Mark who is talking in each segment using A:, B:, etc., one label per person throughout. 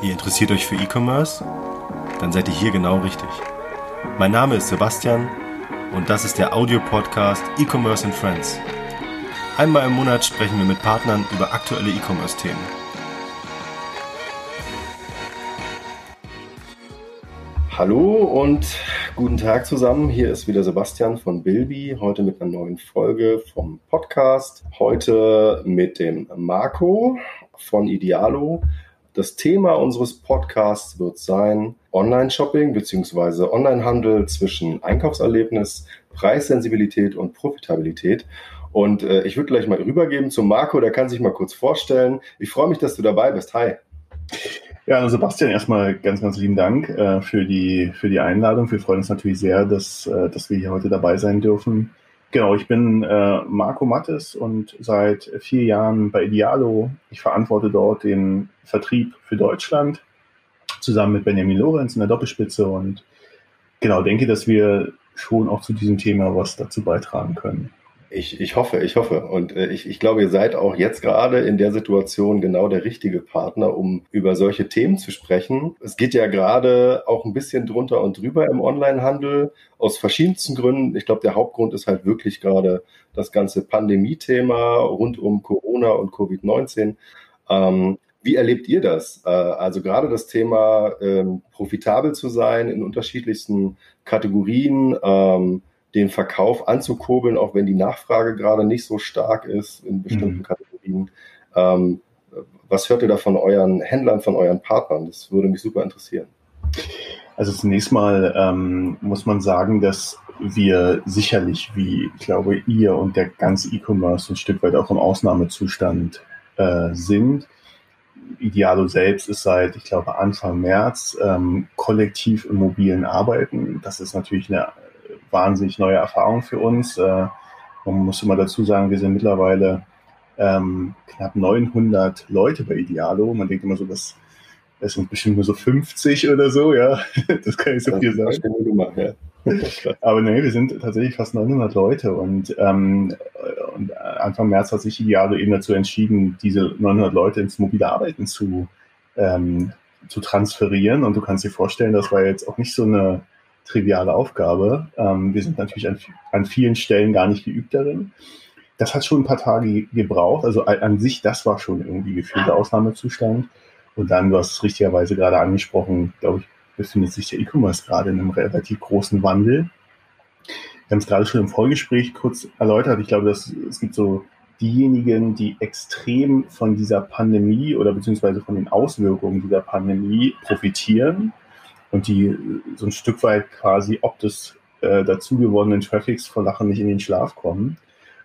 A: Ihr interessiert euch für E-Commerce? Dann seid ihr hier genau richtig. Mein Name ist Sebastian und das ist der Audio-Podcast E-Commerce and Friends. Einmal im Monat sprechen wir mit Partnern über aktuelle E-Commerce-Themen. Hallo und guten Tag zusammen. Hier ist wieder Sebastian von Bilby, heute mit einer neuen Folge vom Podcast. Heute mit dem Marco von Idealo. Das Thema unseres Podcasts wird sein Online-Shopping bzw. Online-Handel zwischen Einkaufserlebnis, Preissensibilität und Profitabilität. Und äh, ich würde gleich mal rübergeben zu Marco, der kann sich mal kurz vorstellen. Ich freue mich, dass du dabei bist. Hi.
B: Ja, also Sebastian, erstmal ganz, ganz lieben Dank äh, für, die, für die Einladung. Wir freuen uns natürlich sehr, dass, äh, dass wir hier heute dabei sein dürfen. Genau, ich bin äh, Marco Mattes und seit vier Jahren bei Idealo. Ich verantworte dort den Vertrieb für Deutschland zusammen mit Benjamin Lorenz in der Doppelspitze und genau denke, dass wir schon auch zu diesem Thema was dazu beitragen können.
A: Ich, ich hoffe, ich hoffe. Und äh, ich, ich glaube, ihr seid auch jetzt gerade in der Situation genau der richtige Partner, um über solche Themen zu sprechen. Es geht ja gerade auch ein bisschen drunter und drüber im Onlinehandel aus verschiedensten Gründen. Ich glaube, der Hauptgrund ist halt wirklich gerade das ganze Pandemie-Thema rund um Corona und Covid-19. Ähm, wie erlebt ihr das? Äh, also gerade das Thema ähm, profitabel zu sein in unterschiedlichsten Kategorien. Den Verkauf anzukurbeln, auch wenn die Nachfrage gerade nicht so stark ist in bestimmten mhm. Kategorien. Ähm, was hört ihr da von euren Händlern, von euren Partnern? Das würde mich super interessieren.
B: Also zunächst mal ähm, muss man sagen, dass wir sicherlich, wie ich glaube, ihr und der ganze E-Commerce ein Stück weit auch im Ausnahmezustand äh, sind. Idealo selbst ist seit, ich glaube, Anfang März ähm, kollektiv im mobilen Arbeiten. Das ist natürlich eine wahnsinnig neue Erfahrung für uns. Äh, man muss immer dazu sagen, wir sind mittlerweile ähm, knapp 900 Leute bei Idealo. Man denkt immer so, dass es sind bestimmt nur so 50 oder so, ja. Das kann ich so viel sagen. Nummer, ja. Aber nee, wir sind tatsächlich fast 900 Leute und, ähm, und Anfang März hat sich Idealo eben dazu entschieden, diese 900 Leute ins mobile Arbeiten zu, ähm, zu transferieren. Und du kannst dir vorstellen, das war jetzt auch nicht so eine triviale Aufgabe. Ähm, wir sind natürlich an, an vielen Stellen gar nicht geübt darin. Das hat schon ein paar Tage gebraucht. Also an sich, das war schon irgendwie gefühlter Ausnahmezustand. Und dann, du hast es richtigerweise gerade angesprochen, glaube ich, befindet sich der E-Commerce gerade in einem relativ großen Wandel. Wir haben es gerade schon im Vorgespräch kurz erläutert. Ich glaube, dass es gibt so diejenigen, die extrem von dieser Pandemie oder beziehungsweise von den Auswirkungen dieser Pandemie profitieren und die so ein Stück weit quasi ob des äh, dazugewonnenen Traffics vor Lachen nicht in den Schlaf kommen.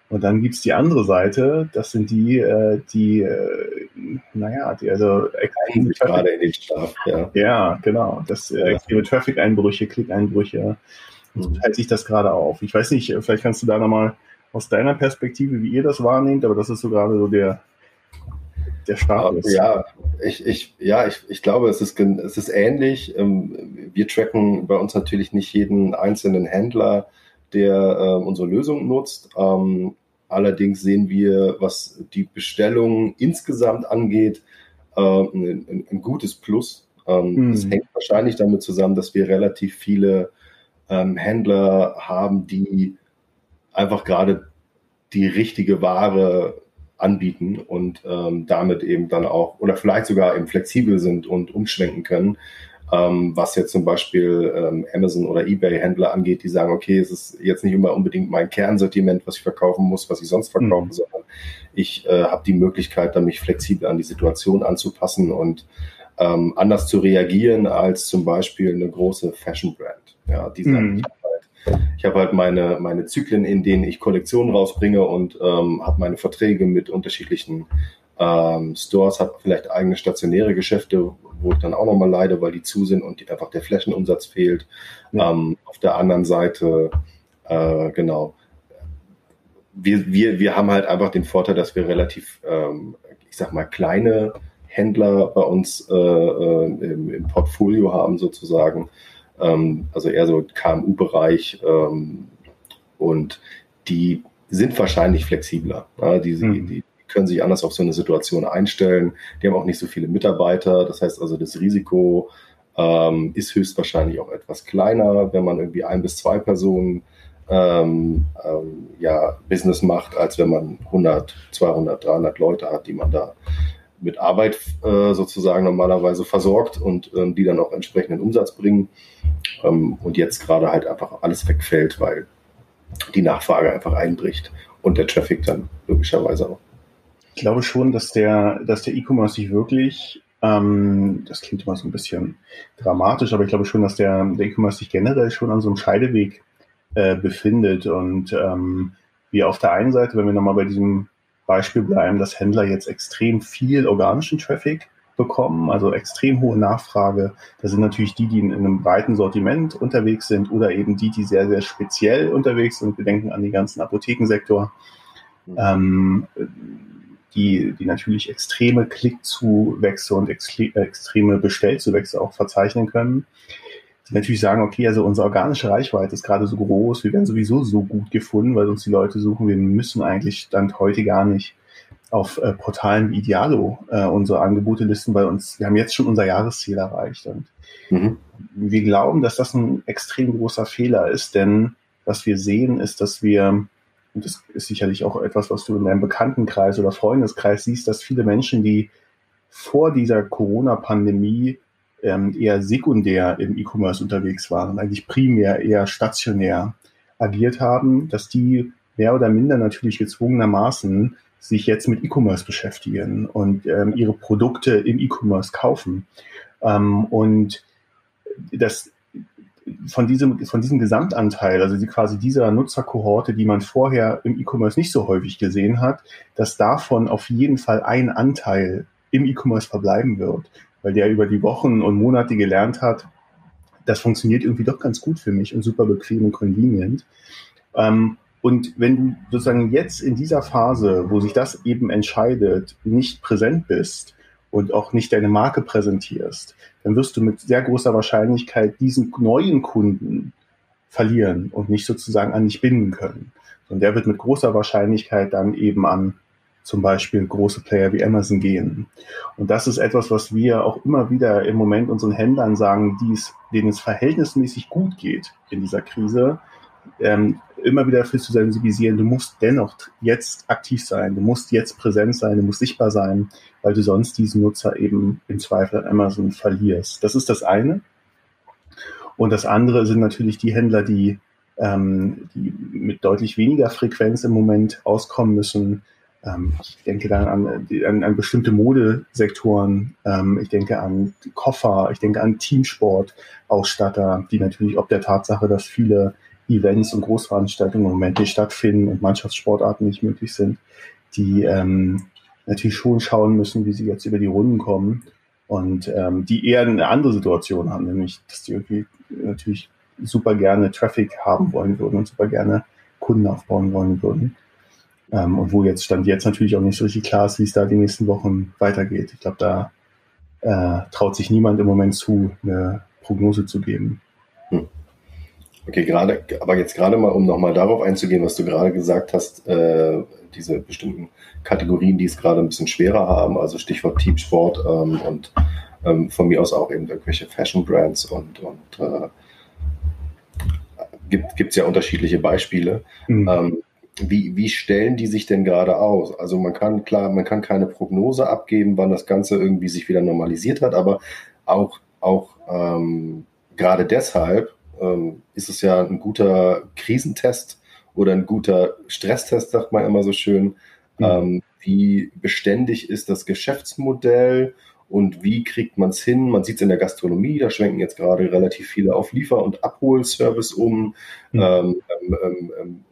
B: Und dann gibt's die andere Seite, das sind die, äh, die, äh, naja, die also
A: extreme gerade in den Schlaf,
B: ja. Ja, genau. Das äh, extreme Traffic-Einbrüche, Klick-Einbrüche. Und so mhm. teilt sich das gerade auf. Ich weiß nicht, vielleicht kannst du da nochmal aus deiner Perspektive, wie ihr das wahrnehmt, aber das ist so gerade so der, der Status.
A: Ja, ich, ich, ja, ich, ich glaube, es ist, es ist ähnlich. Ähm, wir tracken bei uns natürlich nicht jeden einzelnen Händler, der äh, unsere Lösung nutzt. Ähm, allerdings sehen wir, was die Bestellung insgesamt angeht, ein, ein, gutes Plus. Ähm, mhm. Das hängt wahrscheinlich damit zusammen, dass wir relativ viele ähm, Händler haben, die einfach gerade die richtige Ware anbieten und ähm, damit eben dann auch oder vielleicht sogar eben flexibel sind und umschwenken können. Ähm, was jetzt zum Beispiel ähm, Amazon oder eBay-Händler angeht, die sagen, okay, es ist jetzt nicht immer unbedingt mein Kernsortiment, was ich verkaufen muss, was ich sonst verkaufe, mhm. sondern ich äh, habe die Möglichkeit, dann mich flexibel an die Situation anzupassen und ähm, anders zu reagieren als zum Beispiel eine große Fashion-Brand. Ja, die sagen, mhm. Ich habe halt meine, meine Zyklen, in denen ich Kollektionen rausbringe und ähm, habe meine Verträge mit unterschiedlichen ähm, Stores, habe vielleicht eigene stationäre Geschäfte, wo ich dann auch nochmal leide, weil die zu sind und die, einfach der Flächenumsatz fehlt. Ja. Ähm, auf der anderen Seite, äh, genau, wir, wir, wir haben halt einfach den Vorteil, dass wir relativ, ähm, ich sag mal, kleine Händler bei uns äh, äh, im, im Portfolio haben sozusagen ähm, also eher so KMU-Bereich ähm, und die sind wahrscheinlich flexibler. Ja, die, mhm. die, können sich anders auf so eine Situation einstellen. Die haben auch nicht so viele Mitarbeiter. Das heißt also, das Risiko ähm, ist höchstwahrscheinlich auch etwas kleiner, wenn man irgendwie ein bis zwei Personen ähm, ähm, ja, Business macht, als wenn man 100, 200, 300 Leute hat, die man da mit Arbeit äh, sozusagen normalerweise versorgt und ähm, die dann auch entsprechenden Umsatz bringen. Ähm, und jetzt gerade halt einfach alles wegfällt, weil die Nachfrage einfach einbricht und der Traffic dann logischerweise auch.
B: Ich glaube schon, dass der, dass der E-Commerce sich wirklich, ähm, das klingt immer so ein bisschen dramatisch, aber ich glaube schon, dass der, E-Commerce sich generell schon an so einem Scheideweg äh, befindet und ähm, wir auf der einen Seite, wenn wir nochmal bei diesem Beispiel bleiben, dass Händler jetzt extrem viel organischen Traffic bekommen, also extrem hohe Nachfrage. Das sind natürlich die, die in, in, einem breiten Sortiment unterwegs sind oder eben die, die sehr, sehr speziell unterwegs sind. Wir denken an den ganzen Apothekensektor, mhm. ähm, die, die natürlich extreme Klickzuwächse und extreme Bestellzuwächse auch verzeichnen können die natürlich sagen, okay, also unsere organische Reichweite ist gerade so groß, wir werden sowieso so gut gefunden, weil uns die Leute suchen, wir müssen eigentlich Stand heute gar nicht auf äh, Portalen wie Idealo äh, unsere Angebote listen, weil uns, wir haben jetzt schon unser Jahresziel erreicht. Und mhm. wir glauben, dass das ein extrem großer Fehler ist, denn was wir sehen, ist, dass wir, und das ist sicherlich auch etwas, was du in deinem Bekanntenkreis oder Freundeskreis siehst, dass viele Menschen, die vor dieser Corona-Pandemie ähm, eher sekundär im E-Commerce unterwegs waren, eigentlich primär eher stationär agiert haben, dass die mehr oder minder natürlich gezwungenermaßen sich jetzt mit E-Commerce beschäftigen und ähm, ihre Produkte im E-Commerce kaufen. Ähm, und das von diesem, von diesem Gesamtanteil, also die, quasi dieser Nutzerkohorte, die man vorher im E-Commerce nicht so häufig gesehen hat, dass davon auf jeden Fall ein Anteil im E-Commerce verbleiben wird weil der über die Wochen und Monate gelernt hat, das funktioniert irgendwie doch ganz gut für mich und super bequem und convenient. Ähm, und wenn du sozusagen jetzt in dieser Phase, wo sich das eben entscheidet, nicht präsent bist und auch nicht deine Marke präsentierst, dann wirst du mit sehr großer Wahrscheinlichkeit diesen neuen Kunden verlieren und nicht sozusagen an dich binden können. Und der wird mit großer Wahrscheinlichkeit dann eben an zum Beispiel große Player wie Amazon gehen. Und das ist etwas, was wir auch immer wieder im Moment unseren Händlern sagen, die es, denen es verhältnismäßig gut geht in dieser Krise, ähm, immer wieder dafür zu sensibilisieren, du musst dennoch jetzt aktiv sein, du musst jetzt präsent sein, du musst sichtbar sein, weil du sonst diesen Nutzer eben im Zweifel an Amazon verlierst. Das ist das eine. Und das andere sind natürlich die Händler, die, ähm, die mit deutlich weniger Frequenz im Moment auskommen müssen, ähm, ich denke dann an, an, an bestimmte Modesektoren. Ähm, ich denke an Koffer. Ich denke an Teamsport-Ausstatter, die natürlich ob der Tatsache, dass viele Events und Großveranstaltungen im Moment nicht stattfinden und Mannschaftssportarten nicht möglich sind, die ähm, natürlich schon schauen müssen, wie sie jetzt über die Runden kommen und ähm, die eher eine andere Situation haben, nämlich dass die irgendwie natürlich super gerne Traffic haben wollen würden und super gerne Kunden aufbauen wollen würden. Ähm, und wo jetzt stand jetzt natürlich auch nicht so richtig klar ist, wie es da die nächsten Wochen weitergeht. Ich glaube, da äh, traut sich niemand im Moment zu, eine Prognose zu geben. Hm.
A: Okay, gerade, aber jetzt gerade mal, um nochmal darauf einzugehen, was du gerade gesagt hast, äh, diese bestimmten Kategorien, die es gerade ein bisschen schwerer haben, also Stichwort Teamsport ähm, und ähm, von mir aus auch eben irgendwelche Fashion Brands und, und äh, gibt es ja unterschiedliche Beispiele. Mhm. Ähm, wie, wie stellen die sich denn gerade aus? Also man kann klar, man kann keine Prognose abgeben, wann das Ganze irgendwie sich wieder normalisiert hat, aber auch, auch ähm, gerade deshalb ähm, ist es ja ein guter Krisentest oder ein guter Stresstest, sagt man immer so schön. Mhm. Ähm, wie beständig ist das Geschäftsmodell und wie kriegt man es hin? Man sieht es in der Gastronomie, da schwenken jetzt gerade relativ viele auf Liefer- und Abholservice um. Mhm. Ähm, ähm, ähm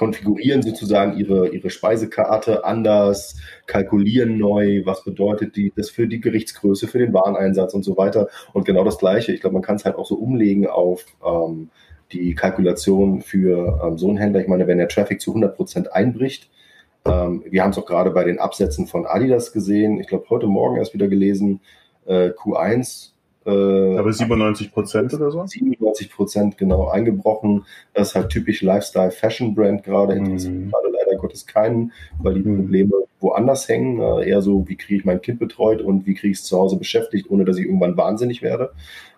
A: konfigurieren sozusagen ihre, ihre Speisekarte anders, kalkulieren neu, was bedeutet die, das für die Gerichtsgröße, für den Wareneinsatz und so weiter. Und genau das Gleiche. Ich glaube, man kann es halt auch so umlegen auf ähm, die Kalkulation für ähm, so einen Händler. Ich meine, wenn der Traffic zu 100 Prozent einbricht, ähm, wir haben es auch gerade bei den Absätzen von Adidas gesehen. Ich glaube, heute Morgen erst wieder gelesen, äh, Q1
B: äh, Aber 97 Prozent oder so?
A: 97 Prozent, genau, eingebrochen. Das ist halt typisch Lifestyle Fashion Brand gerade, interessiert mm. gerade leider Gottes keinen, weil die Probleme woanders hängen. Äh, eher so, wie kriege ich mein Kind betreut und wie kriege ich es zu Hause beschäftigt, ohne dass ich irgendwann wahnsinnig werde.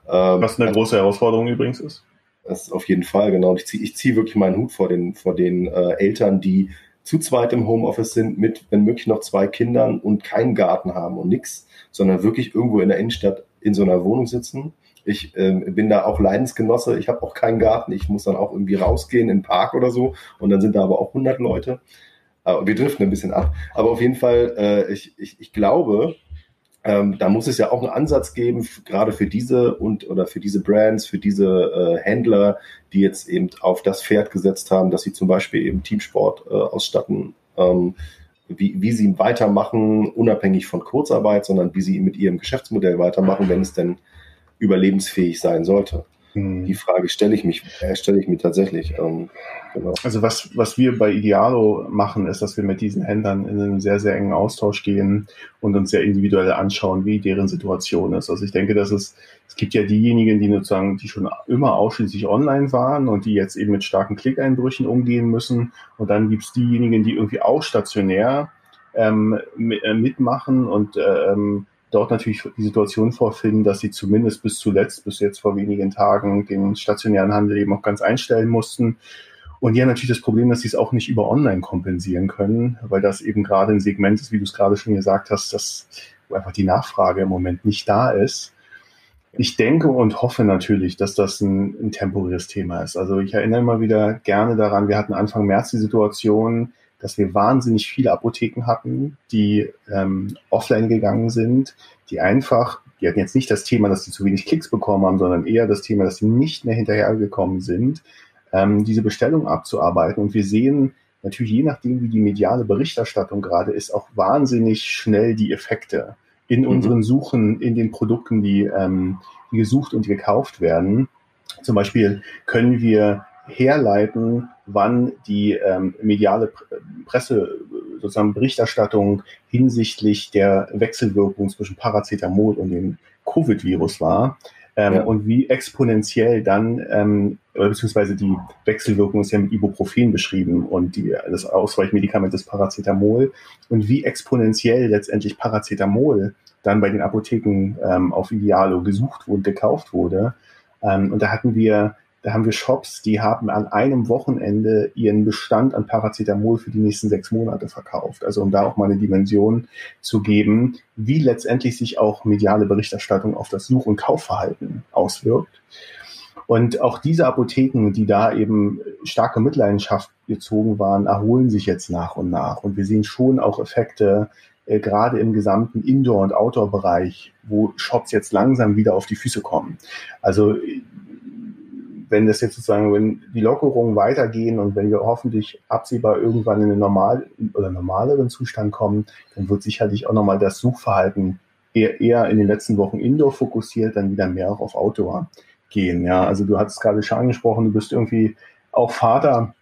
B: Ähm, Was eine große Herausforderung übrigens ist.
A: Das ist auf jeden Fall, genau. Ich ziehe ich zieh wirklich meinen Hut vor den, vor den äh, Eltern, die zu zweit im Homeoffice sind, mit, wenn möglich, noch zwei Kindern und keinen Garten haben und nichts, sondern wirklich irgendwo in der Innenstadt in so einer Wohnung sitzen. Ich ähm, bin da auch Leidensgenosse. Ich habe auch keinen Garten. Ich muss dann auch irgendwie rausgehen in den Park oder so. Und dann sind da aber auch 100 Leute. Aber wir driften ein bisschen ab. Aber auf jeden Fall, äh, ich, ich, ich glaube, ähm, da muss es ja auch einen Ansatz geben, gerade für diese und oder für diese Brands, für diese äh, Händler, die jetzt eben auf das Pferd gesetzt haben, dass sie zum Beispiel eben Teamsport äh, ausstatten, ähm, wie, wie sie weitermachen, unabhängig von Kurzarbeit, sondern wie sie mit ihrem Geschäftsmodell weitermachen, wenn es denn überlebensfähig sein sollte. Hm. Die Frage stelle ich mich, äh, stelle ich mir tatsächlich. Ähm,
B: genau. Also was, was wir bei Idealo machen, ist, dass wir mit diesen Händlern in einen sehr, sehr engen Austausch gehen und uns sehr individuell anschauen, wie deren Situation ist. Also ich denke, dass es, es gibt ja diejenigen, die sozusagen, die schon immer ausschließlich online waren und die jetzt eben mit starken Klickeinbrüchen umgehen müssen. Und dann gibt es diejenigen, die irgendwie auch stationär ähm, äh, mitmachen und ähm, dort natürlich die Situation vorfinden, dass sie zumindest bis zuletzt, bis jetzt vor wenigen Tagen, den stationären Handel eben auch ganz einstellen mussten. Und haben natürlich das Problem, dass sie es auch nicht über Online kompensieren können, weil das eben gerade ein Segment ist, wie du es gerade schon gesagt hast, dass einfach die Nachfrage im Moment nicht da ist. Ich denke und hoffe natürlich, dass das ein, ein temporäres Thema ist. Also ich erinnere immer wieder gerne daran, wir hatten Anfang März die Situation, dass wir wahnsinnig viele Apotheken hatten, die ähm, offline gegangen sind, die einfach, die hatten jetzt nicht das Thema, dass sie zu wenig Klicks bekommen haben, sondern eher das Thema, dass sie nicht mehr hinterhergekommen sind, ähm, diese Bestellung abzuarbeiten. Und wir sehen natürlich, je nachdem, wie die mediale Berichterstattung gerade ist, auch wahnsinnig schnell die Effekte in mhm. unseren Suchen, in den Produkten, die, ähm, die gesucht und gekauft werden. Zum Beispiel können wir herleiten, wann die ähm, mediale Presse, sozusagen Berichterstattung hinsichtlich der Wechselwirkung zwischen Paracetamol und dem Covid-Virus war. Ähm, ja. Und wie exponentiell dann, ähm, beziehungsweise die Wechselwirkung ist ja mit Ibuprofen beschrieben und die, das Ausweichmedikament ist Paracetamol und wie exponentiell letztendlich Paracetamol dann bei den Apotheken ähm, auf Idealo gesucht und gekauft wurde. Ähm, und da hatten wir da haben wir Shops, die haben an einem Wochenende ihren Bestand an Paracetamol für die nächsten sechs Monate verkauft. Also um da auch mal eine Dimension zu geben, wie letztendlich sich auch mediale Berichterstattung auf das Such- und Kaufverhalten auswirkt. Und auch diese Apotheken, die da eben starke Mitleidenschaft gezogen waren, erholen sich jetzt nach und nach. Und wir sehen schon auch Effekte, äh, gerade im gesamten Indoor- und Outdoor-Bereich, wo Shops jetzt langsam wieder auf die Füße kommen. Also wenn das jetzt sozusagen, wenn die Lockerungen weitergehen und wenn wir hoffentlich absehbar irgendwann in einen normal oder normaleren Zustand kommen, dann wird sicherlich auch nochmal das Suchverhalten eher, eher in den letzten Wochen Indoor fokussiert, dann wieder mehr auch auf Outdoor gehen. Ja, also du hattest gerade schon angesprochen, du bist irgendwie auch Vater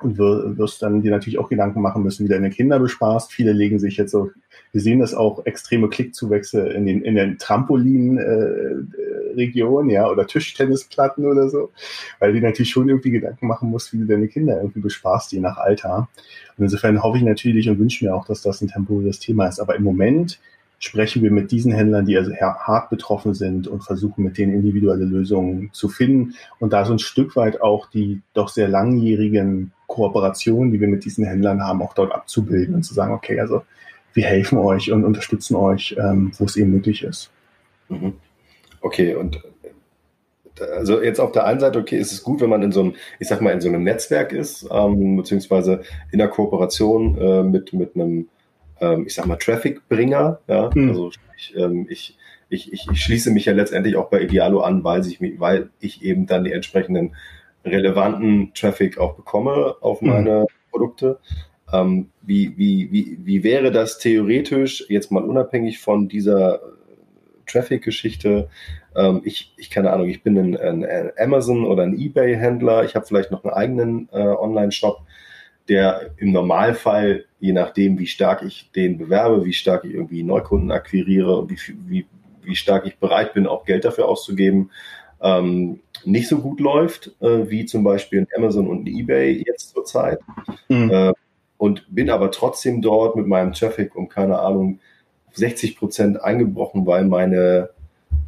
B: und wirst dann dir natürlich auch Gedanken machen müssen, wie deine Kinder bespaßt. Viele legen sich jetzt so, wir sehen das auch, extreme Klickzuwächse in den, in den Trampolin-Region, äh, ja, oder Tischtennisplatten oder so, weil du natürlich schon irgendwie Gedanken machen musst, wie du deine Kinder irgendwie bespaßt, je nach Alter. Und insofern hoffe ich natürlich und wünsche mir auch, dass das ein temporäres Thema ist. Aber im Moment sprechen wir mit diesen Händlern, die also hart betroffen sind und versuchen mit denen individuelle Lösungen zu finden und da so ein Stück weit auch die doch sehr langjährigen Kooperationen, die wir mit diesen Händlern haben, auch dort abzubilden und zu sagen, okay, also wir helfen euch und unterstützen euch, ähm, wo es eben möglich ist.
A: Mhm. Okay, und also jetzt auf der einen Seite, okay, ist es gut, wenn man in so einem, ich sag mal, in so einem Netzwerk ist, ähm, beziehungsweise in der Kooperation äh, mit, mit einem ähm, ich sag mal, Traffic-Bringer. Ja? Hm. Also ich, ähm, ich, ich, ich, ich schließe mich ja letztendlich auch bei Idealo an, weil ich, weil ich eben dann die entsprechenden relevanten Traffic auch bekomme auf hm. meine hm. Produkte. Ähm, wie, wie, wie, wie wäre das theoretisch, jetzt mal unabhängig von dieser äh, Traffic-Geschichte? Ähm, ich, ich keine Ahnung, ich bin ein, ein Amazon oder ein eBay-Händler, ich habe vielleicht noch einen eigenen äh, Online-Shop der im Normalfall, je nachdem, wie stark ich den bewerbe, wie stark ich irgendwie Neukunden akquiriere und wie, wie, wie stark ich bereit bin, auch Geld dafür auszugeben, ähm, nicht so gut läuft, äh, wie zum Beispiel ein Amazon und ein eBay jetzt zurzeit. Mhm. Äh, und bin aber trotzdem dort mit meinem Traffic um keine Ahnung 60 Prozent eingebrochen, weil meine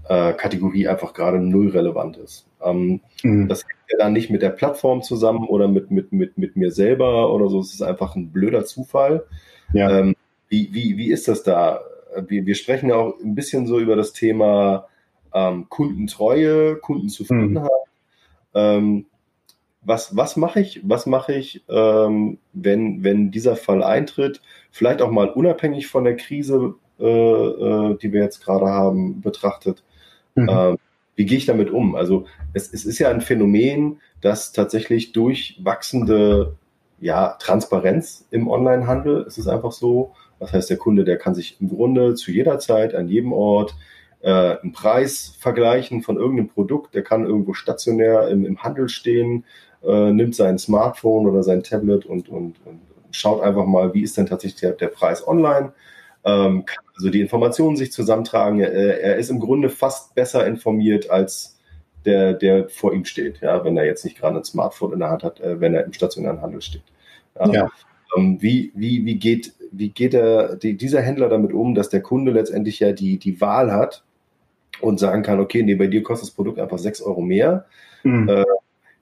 A: äh, Kategorie einfach gerade null relevant ist. Ähm, mhm. Das hängt ja dann nicht mit der Plattform zusammen oder mit, mit, mit, mit mir selber oder so. Es ist einfach ein blöder Zufall. Ja. Ähm, wie, wie, wie ist das da? Wir, wir sprechen ja auch ein bisschen so über das Thema ähm, Kundentreue, Kundenzufriedenheit. Mhm. Ähm, was, was mache ich, was mache ich, ähm, wenn, wenn dieser Fall eintritt? Vielleicht auch mal unabhängig von der Krise, äh, äh, die wir jetzt gerade haben, betrachtet. Mhm. Ähm, wie gehe ich damit um? Also es, es ist ja ein Phänomen, das tatsächlich durch wachsende ja, Transparenz im Onlinehandel, es ist einfach so, das heißt, der Kunde, der kann sich im Grunde zu jeder Zeit, an jedem Ort äh, einen Preis vergleichen von irgendeinem Produkt, der kann irgendwo stationär im, im Handel stehen, äh, nimmt sein Smartphone oder sein Tablet und, und, und schaut einfach mal, wie ist denn tatsächlich der, der Preis online ähm, kann also die Informationen sich zusammentragen. Er, er, ist im Grunde fast besser informiert als der, der vor ihm steht, ja, wenn er jetzt nicht gerade ein Smartphone in der Hand hat, äh, wenn er im stationären Handel steht. Ja. ja. Ähm, wie, wie, wie geht, wie geht er, die, dieser Händler damit um, dass der Kunde letztendlich ja die, die Wahl hat und sagen kann, okay, nee, bei dir kostet das Produkt einfach sechs Euro mehr. Mhm. Äh,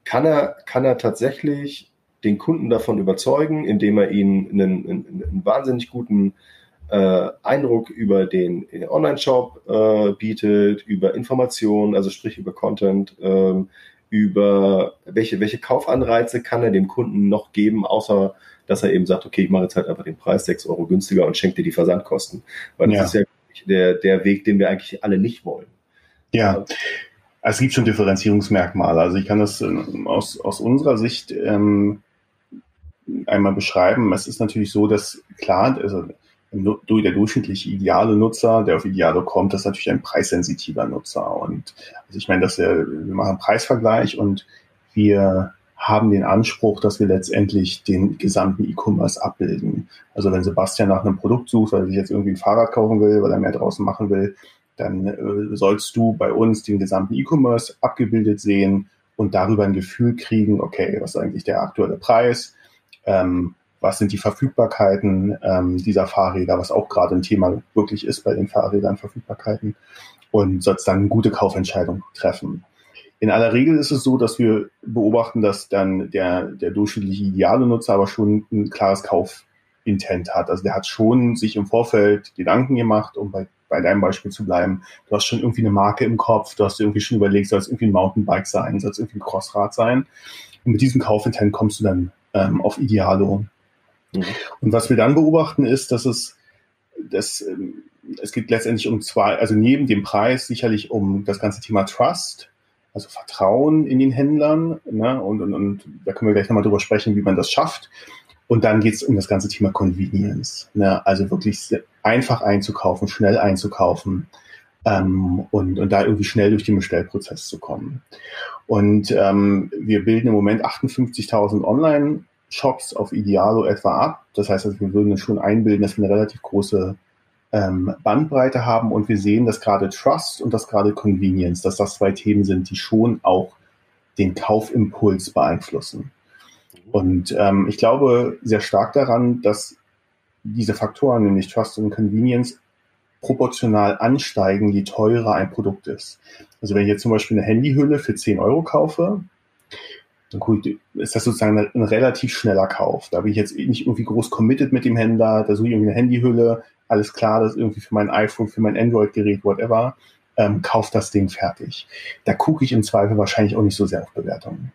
A: kann er, kann er tatsächlich den Kunden davon überzeugen, indem er ihnen einen, einen, einen wahnsinnig guten äh, Eindruck über den, den Online-Shop äh, bietet, über Informationen, also sprich über Content, ähm, über welche, welche Kaufanreize kann er dem Kunden noch geben, außer dass er eben sagt, okay, ich mache jetzt halt einfach den Preis sechs Euro günstiger und schenke dir die Versandkosten. Weil das ja. ist ja der, der Weg, den wir eigentlich alle nicht wollen.
B: Ja. Es gibt schon Differenzierungsmerkmale. Also ich kann das ähm, aus, aus unserer Sicht ähm, einmal beschreiben. Es ist natürlich so, dass klar, also der durchschnittliche ideale Nutzer, der auf Idealo kommt, das ist natürlich ein preissensitiver Nutzer. Und also ich meine, dass wir, wir machen einen Preisvergleich und wir haben den Anspruch, dass wir letztendlich den gesamten E-Commerce abbilden. Also wenn Sebastian nach einem Produkt sucht, weil er sich jetzt irgendwie ein Fahrrad kaufen will, weil er mehr draußen machen will, dann äh, sollst du bei uns den gesamten E-Commerce abgebildet sehen und darüber ein Gefühl kriegen, okay, was ist eigentlich der aktuelle Preis? Ähm, was sind die Verfügbarkeiten ähm, dieser Fahrräder, was auch gerade ein Thema wirklich ist bei den Fahrrädern, Verfügbarkeiten, und sollst dann eine gute Kaufentscheidung treffen. In aller Regel ist es so, dass wir beobachten, dass dann der, der durchschnittliche ideale Nutzer aber schon ein klares Kaufintent hat. Also der hat schon sich im Vorfeld Gedanken gemacht, um bei, bei deinem Beispiel zu bleiben. Du hast schon irgendwie eine Marke im Kopf, du hast dir irgendwie schon überlegt, soll es irgendwie ein Mountainbike sein, soll es irgendwie ein Crossrad sein. Und mit diesem Kaufintent kommst du dann ähm, auf Idealo. Mhm. Und was wir dann beobachten ist, dass es, dass, ähm, es geht letztendlich um zwei, also neben dem Preis sicherlich um das ganze Thema Trust, also Vertrauen in den Händlern. Ne? Und, und, und da können wir gleich nochmal drüber sprechen, wie man das schafft. Und dann geht es um das ganze Thema Convenience. Ne? Also wirklich einfach einzukaufen, schnell einzukaufen ähm, und, und da irgendwie schnell durch den Bestellprozess zu kommen. Und ähm, wir bilden im Moment 58.000 Online- Shops auf Idealo etwa ab. Das heißt, also wir würden schon einbilden, dass wir eine relativ große ähm, Bandbreite haben und wir sehen, dass gerade Trust und dass gerade Convenience, dass das zwei Themen sind, die schon auch den Kaufimpuls beeinflussen. Und ähm, ich glaube sehr stark daran, dass diese Faktoren, nämlich Trust und Convenience, proportional ansteigen, je teurer ein Produkt ist. Also wenn ich jetzt zum Beispiel eine Handyhülle für 10 Euro kaufe, dann ist das sozusagen ein, relativ schneller Kauf. Da bin ich jetzt nicht irgendwie groß committed mit dem Händler, da suche ich irgendwie eine Handyhülle, alles klar, das ist irgendwie für mein iPhone, für mein Android-Gerät, whatever, ähm, kauf das Ding fertig. Da gucke ich im Zweifel wahrscheinlich auch nicht so sehr auf Bewertungen.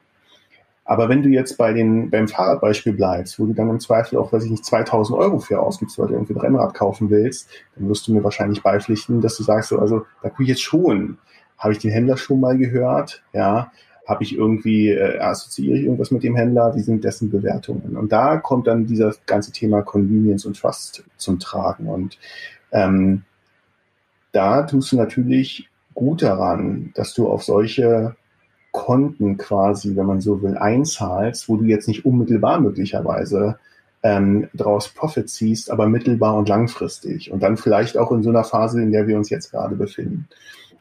B: Aber wenn du jetzt bei den, beim Fahrradbeispiel bleibst, wo du dann im Zweifel auch, weiß ich nicht, 2000 Euro für ausgibst, weil du irgendwie ein Rennrad kaufen willst, dann wirst du mir wahrscheinlich beipflichten, dass du sagst, so, also da gucke ich jetzt schon, habe ich den Händler schon mal gehört, ja, habe ich irgendwie, äh, assoziiere ich irgendwas mit dem Händler, wie sind dessen Bewertungen? Und da kommt dann dieses ganze Thema Convenience und Trust zum Tragen. Und ähm, da tust du natürlich gut daran, dass du auf solche Konten quasi, wenn man so will, einzahlst, wo du jetzt nicht unmittelbar möglicherweise ähm, daraus Profit ziehst, aber mittelbar und langfristig. Und dann vielleicht auch in so einer Phase, in der wir uns jetzt gerade befinden.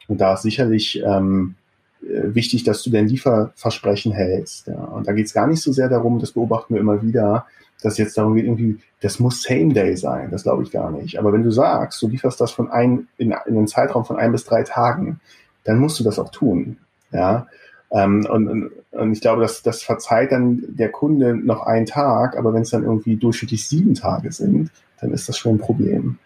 B: Und da ist sicherlich ähm, äh, wichtig, dass du dein Lieferversprechen hältst. Ja. Und da geht es gar nicht so sehr darum, das beobachten wir immer wieder, dass jetzt darum geht, irgendwie, das muss Same Day sein. Das glaube ich gar nicht. Aber wenn du sagst, du lieferst das von ein, in, in einem Zeitraum von ein bis drei Tagen, dann musst du das auch tun. Ja. Ähm, und, und ich glaube, dass das verzeiht dann der Kunde noch einen Tag, aber wenn es dann irgendwie durchschnittlich sieben Tage sind, dann ist das schon ein Problem.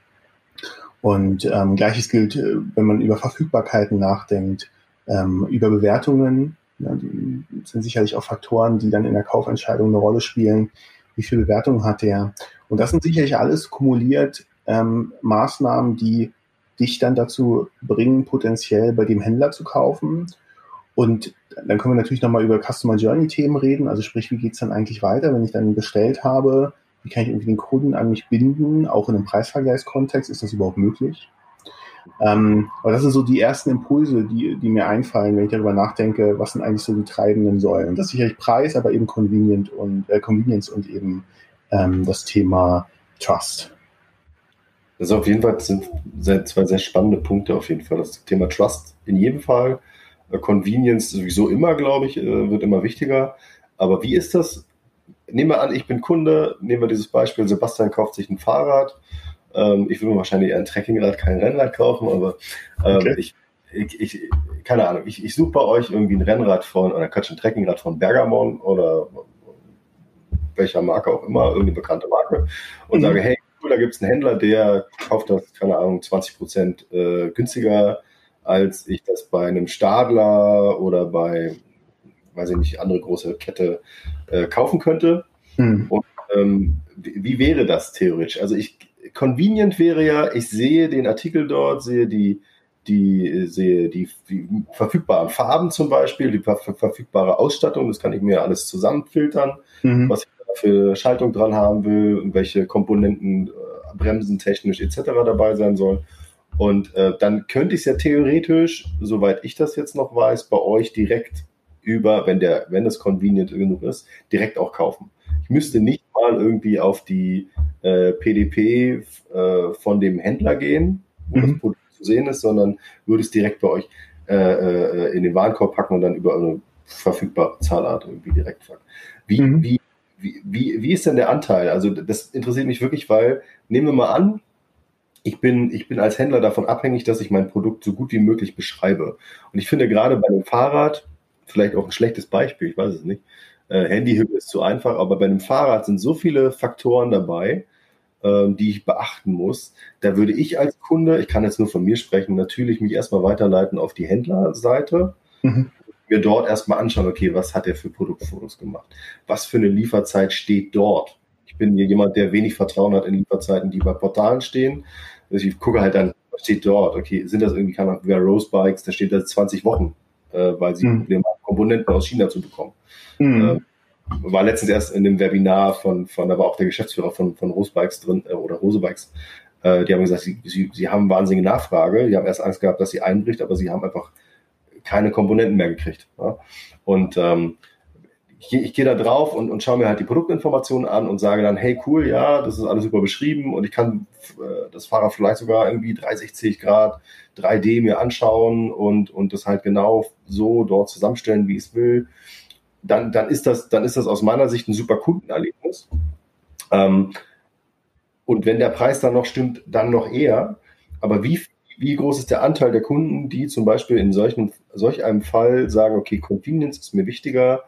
B: Und ähm, gleiches gilt, äh, wenn man über Verfügbarkeiten nachdenkt, ähm, über Bewertungen. Ja, die sind sicherlich auch Faktoren, die dann in der Kaufentscheidung eine Rolle spielen. Wie viele Bewertungen hat der? Und das sind sicherlich alles kumuliert ähm, Maßnahmen, die dich dann dazu bringen, potenziell bei dem Händler zu kaufen. Und dann können wir natürlich nochmal über Customer Journey Themen reden. Also sprich, wie geht's dann eigentlich weiter, wenn ich dann bestellt habe? Wie kann ich irgendwie den Kunden an mich binden? Auch in einem Preisvergleichskontext ist das überhaupt möglich? Ähm, aber das sind so die ersten Impulse, die, die mir einfallen, wenn ich darüber nachdenke, was sind eigentlich so die treibenden Säulen. Das ist sicherlich Preis, aber eben Convenient und, äh, Convenience und eben ähm, das Thema Trust.
A: Das ist auf jeden Fall sind sehr, zwei sehr spannende Punkte auf jeden Fall. Das Thema Trust in jedem Fall. Äh, Convenience sowieso immer, glaube ich, äh, wird immer wichtiger. Aber wie ist das? Nehmen wir an, ich bin Kunde, nehmen wir dieses Beispiel, Sebastian kauft sich ein Fahrrad. Ähm, ich würde mir wahrscheinlich eher ein Trekkingrad, kein Rennrad kaufen, aber ähm, okay. ich, ich, ich, keine Ahnung, ich, ich suche bei euch irgendwie ein Rennrad von, oder Quatsch, ein Trekkingrad von Bergamon oder welcher Marke auch immer, irgendeine bekannte Marke und mhm. sage, hey, cool, da gibt es einen Händler, der kauft das, keine Ahnung, 20 Prozent äh, günstiger, als ich das bei einem Stadler oder bei, weiß ich nicht, andere große Kette äh, kaufen könnte. Mhm. Und ähm, wie, wie, wäre das theoretisch? Also ich, convenient wäre ja, ich sehe den Artikel dort, sehe die, die sehe die, die verfügbaren Farben zum Beispiel, die ver verfügbare Ausstattung, das kann ich mir alles zusammenfiltern, mhm. was ich für Schaltung dran haben will welche Komponenten, äh, Bremsen technisch etc. dabei sein sollen. Und äh, dann könnte ich es ja theoretisch, soweit ich das jetzt noch weiß, bei euch direkt über, wenn der, wenn das convenient genug ist, direkt auch kaufen. Ich müsste nicht mal irgendwie auf die äh, PDP äh, von dem Händler gehen, wo mhm. das Produkt zu sehen ist, sondern würde es direkt bei euch äh, äh, in den Warenkorb packen und dann über eine verfügbare Zahlart irgendwie direkt packen. Wie, mhm. wie wie, wie, wie ist denn der Anteil? Also das interessiert mich wirklich, weil nehmen wir mal an, ich bin, ich bin als Händler davon abhängig, dass ich mein Produkt so gut wie möglich beschreibe. Und ich finde gerade bei einem Fahrrad, vielleicht auch ein schlechtes Beispiel, ich weiß es nicht, Handyhülle ist zu einfach, aber bei einem Fahrrad sind so viele Faktoren dabei, äh, die ich beachten muss. Da würde ich als Kunde, ich kann jetzt nur von mir sprechen, natürlich mich erstmal weiterleiten auf die Händlerseite. Mhm mir dort erstmal anschauen, okay, was hat er für Produktfotos gemacht? Was für eine Lieferzeit steht dort? Ich bin hier jemand, der wenig Vertrauen hat in Lieferzeiten, die bei Portalen stehen. Also ich gucke halt dann, was steht dort? Okay, sind das irgendwie, man, wie Rose Bikes, da steht da 20 Wochen, äh, weil sie mhm. Probleme haben, Komponenten aus China zu bekommen. Mhm. Äh, war letztens erst in dem Webinar von, von da war auch der Geschäftsführer von, von Rose Bikes drin, äh, oder Rose Bikes, äh, die haben gesagt, sie, sie, sie haben wahnsinnige Nachfrage, die haben erst Angst gehabt, dass sie einbricht, aber sie haben einfach keine Komponenten mehr gekriegt. Ja? Und ähm, ich, ich gehe da drauf und, und schaue mir halt die Produktinformationen an und sage dann, hey cool, ja, das ist alles super beschrieben und ich kann äh, das Fahrrad vielleicht sogar irgendwie 360 Grad 3D mir anschauen und, und das halt genau so dort zusammenstellen, wie ich es will. Dann, dann, ist das, dann ist das aus meiner Sicht ein super Kundenerlebnis. Ähm, und wenn der Preis dann noch stimmt, dann noch eher. Aber wie wie groß ist der Anteil der Kunden, die zum Beispiel in solchen, solch einem Fall sagen, okay, Convenience ist mir wichtiger,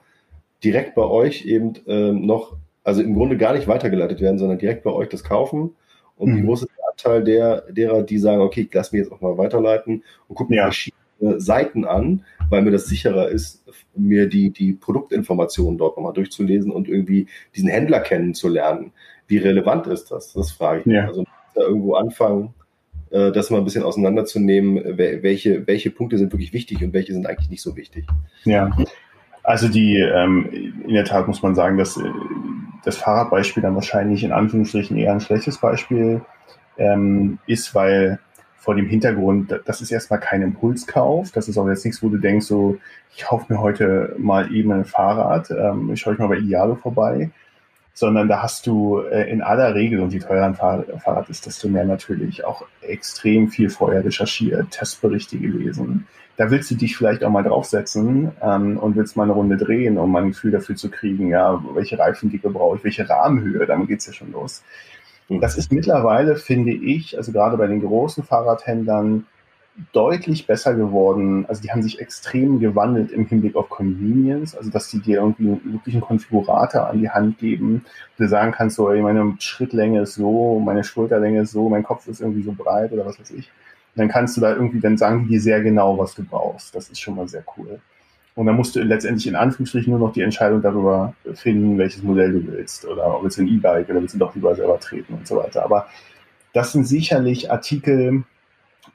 A: direkt bei euch eben ähm, noch, also im Grunde gar nicht weitergeleitet werden, sondern direkt bei euch das kaufen? Und mhm. wie groß ist der Anteil der, derer, die sagen, okay, ich lasse mich jetzt auch mal weiterleiten und gucke mir ja. verschiedene Seiten an, weil mir das sicherer ist, mir die, die Produktinformationen dort nochmal durchzulesen und irgendwie diesen Händler kennenzulernen. Wie relevant ist das? Das frage ich mich. Ja. Also da irgendwo anfangen, äh, das mal ein bisschen auseinanderzunehmen, welche, welche Punkte sind wirklich wichtig und welche sind eigentlich nicht so wichtig.
B: Ja, also die, ähm, in der Tat muss man sagen, dass äh, das Fahrradbeispiel dann wahrscheinlich in Anführungsstrichen eher ein schlechtes Beispiel ähm, ist, weil vor dem Hintergrund, das ist erstmal kein Impulskauf. Das ist auch jetzt nichts, wo du denkst, so, ich kaufe mir heute mal eben ein Fahrrad, ähm, ich schaue ich mal bei Idealo vorbei, sondern da hast du äh, in aller Regel, und je teurer ein Fahrrad ist, desto mehr natürlich auch extrem viel vorher recherchiert, Testberichte gelesen. Da willst du dich vielleicht auch mal draufsetzen ähm, und willst mal eine Runde drehen, um mal ein Gefühl dafür zu kriegen, ja, welche Reifendicke brauche ich, welche Rahmenhöhe, damit geht's ja schon los. Mhm. Das ist mittlerweile, finde ich, also gerade bei den großen Fahrradhändlern, deutlich besser geworden. Also die haben sich extrem gewandelt im Hinblick auf Convenience, also dass die dir irgendwie einen Konfigurator an die Hand geben, du sagen kannst, so, ey, meine Schrittlänge ist so, meine Schulterlänge ist so, mein Kopf ist irgendwie so breit oder was weiß ich. Und dann kannst du da irgendwie, dann sagen die dir sehr genau, was du brauchst. Das ist schon mal sehr cool. Und dann musst du letztendlich in Anführungsstrichen nur noch die Entscheidung darüber finden, welches Modell du willst. Oder ob es ein E-Bike oder willst du doch lieber selber treten und so weiter. Aber das sind sicherlich Artikel,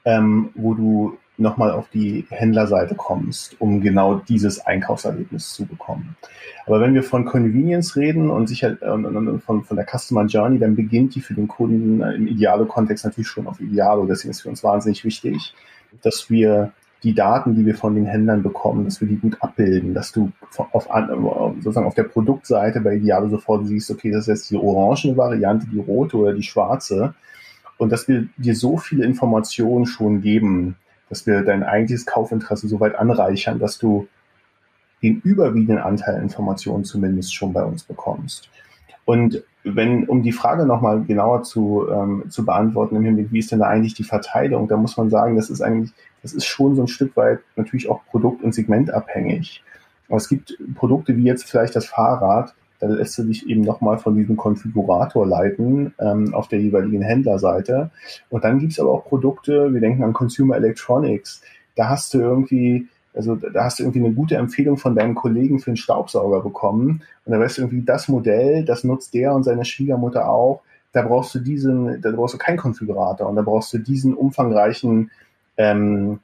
B: ähm, wo du nochmal auf die Händlerseite kommst, um genau dieses Einkaufserlebnis zu bekommen. Aber wenn wir von Convenience reden und sicher und, und, von, von der Customer Journey, dann beginnt die für den Kunden im Idealo-Kontext natürlich schon auf Idealo. Deswegen ist für uns wahnsinnig wichtig, dass wir die Daten, die wir von den Händlern bekommen, dass wir die gut abbilden, dass du auf, sozusagen auf der Produktseite bei Idealo sofort siehst, okay, das ist jetzt die orange Variante, die rote oder die schwarze und dass wir dir so viele Informationen schon geben, dass wir dein eigentliches Kaufinteresse so weit anreichern, dass du den überwiegenden Anteil Informationen zumindest schon bei uns bekommst. Und wenn, um die Frage nochmal genauer zu, ähm, zu beantworten, im Hinblick, wie ist denn da eigentlich die Verteilung, da muss man sagen, das ist eigentlich, das ist schon so ein Stück weit natürlich auch produkt- und segmentabhängig. Aber es gibt Produkte wie jetzt vielleicht das Fahrrad, da lässt du dich eben nochmal von diesem Konfigurator leiten ähm, auf der jeweiligen Händlerseite. Und dann gibt's aber auch Produkte, wir denken an Consumer Electronics, da hast du irgendwie, also da hast du irgendwie eine gute Empfehlung von deinem Kollegen für einen Staubsauger bekommen. Und da weißt du irgendwie, das Modell, das nutzt der und seine Schwiegermutter auch. Da brauchst du diesen, da brauchst du keinen Konfigurator und da brauchst du diesen umfangreichen ähm,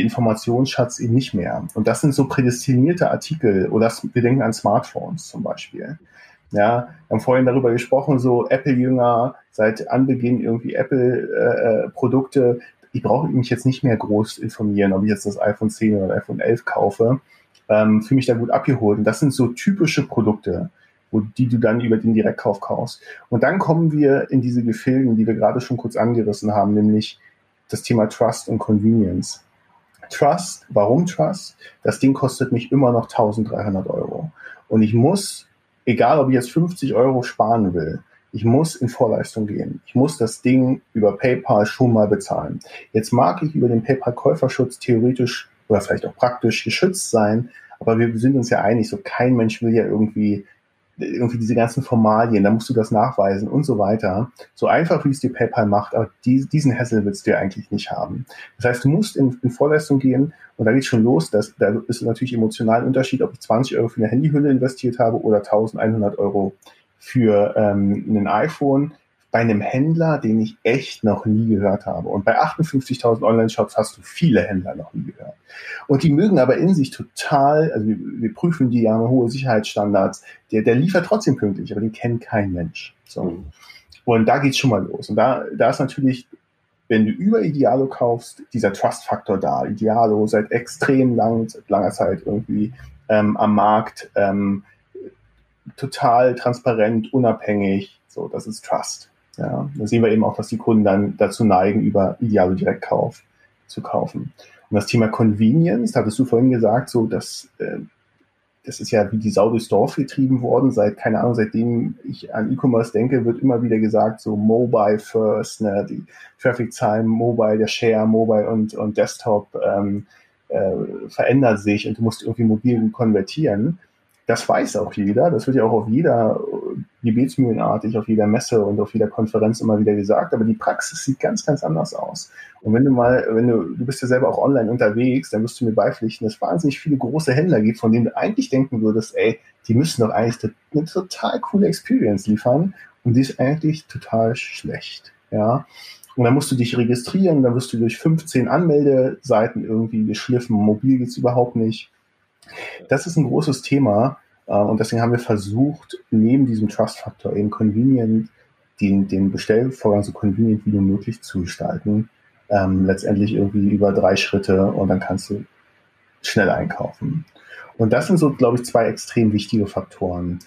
B: Informationsschatz eben nicht mehr. Und das sind so prädestinierte Artikel oder wir denken an Smartphones zum Beispiel. Ja, wir haben vorhin darüber gesprochen, so Apple-Jünger, seit Anbeginn irgendwie Apple-Produkte. Äh, ich brauche mich jetzt nicht mehr groß informieren, ob ich jetzt das iPhone 10 oder iPhone 11 kaufe. Ähm, Fühle mich da gut abgeholt. Und das sind so typische Produkte, wo, die du dann über den Direktkauf kaufst. Und dann kommen wir in diese Gefilden, die wir gerade schon kurz angerissen haben, nämlich das Thema Trust und Convenience. Trust. Warum Trust? Das Ding kostet mich immer noch 1300 Euro. Und ich muss, egal ob ich jetzt 50 Euro sparen will, ich muss in Vorleistung gehen. Ich muss das Ding über PayPal schon mal bezahlen. Jetzt mag ich über den PayPal-Käuferschutz theoretisch oder vielleicht auch praktisch geschützt sein, aber wir sind uns ja einig, so kein Mensch will ja irgendwie irgendwie diese ganzen Formalien, da musst du das nachweisen und so weiter. So einfach, wie es dir PayPal macht, aber die, diesen Hassel willst du ja eigentlich nicht haben. Das heißt, du musst in, in Vorleistung gehen und da geht schon los. dass, da ist natürlich emotional ein Unterschied, ob ich 20 Euro für eine Handyhülle investiert habe oder 1100 Euro für ähm, ein iPhone bei einem Händler, den ich echt noch nie gehört habe. Und bei 58.000 Online-Shops hast du viele Händler noch nie gehört. Und die mögen aber in sich total, also wir, wir prüfen die, haben hohe Sicherheitsstandards, der, der liefert trotzdem pünktlich, aber den kennt kein Mensch. So. Mhm. Und da geht's schon mal los. Und da, da ist natürlich, wenn du über Idealo kaufst, dieser Trust-Faktor da. Idealo seit extrem lang, seit langer Zeit irgendwie ähm, am Markt, ähm, total transparent, unabhängig. So, das ist Trust. Ja, da sehen wir eben auch, dass die Kunden dann dazu neigen, über Idealo Direktkauf zu kaufen. Und das Thema Convenience, da hattest du vorhin gesagt, so dass äh, das ist ja wie die Sau durchs Dorf getrieben worden. Seit, keine Ahnung, seitdem ich an E-Commerce denke, wird immer wieder gesagt, so Mobile First, ne, die Traffic-Zahlen Mobile, der Share, Mobile und, und Desktop ähm, äh, verändert sich und du musst irgendwie mobil konvertieren. Das weiß auch jeder. Das wird ja auch auf jeder gebetsmühlenartig, auf jeder Messe und auf jeder Konferenz immer wieder gesagt. Aber die Praxis sieht ganz, ganz anders aus. Und wenn du mal, wenn du, du bist ja selber auch online unterwegs, dann wirst du mir beipflichten, dass es wahnsinnig viele große Händler gibt, von denen du eigentlich denken würdest, ey, die müssen doch eigentlich eine total coole Experience liefern. Und die ist eigentlich total schlecht. Ja. Und dann musst du dich registrieren, dann wirst du durch 15 Anmeldeseiten irgendwie geschliffen. Mobil geht's überhaupt nicht. Das ist ein großes Thema und deswegen haben wir versucht, neben diesem Trust-Faktor eben convenient, den, den Bestellvorgang so convenient wie nur möglich zu gestalten. Ähm, letztendlich irgendwie über drei Schritte und dann kannst du schnell einkaufen. Und das sind so, glaube ich, zwei extrem wichtige Faktoren,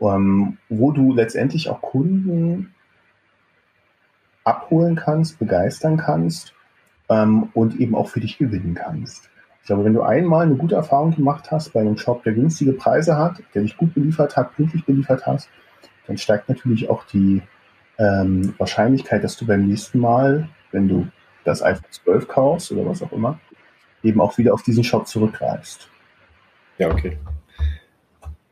B: ähm, wo du letztendlich auch Kunden abholen kannst, begeistern kannst ähm, und eben auch für dich gewinnen kannst. Ich glaube, wenn du einmal eine gute Erfahrung gemacht hast bei einem Shop, der günstige Preise hat, der dich gut beliefert hat, pünktlich beliefert hast, dann steigt natürlich auch die ähm, Wahrscheinlichkeit, dass du beim nächsten Mal, wenn du das iPhone 12 kaufst oder was auch immer, eben auch wieder auf diesen Shop zurückgreifst.
A: Ja, okay.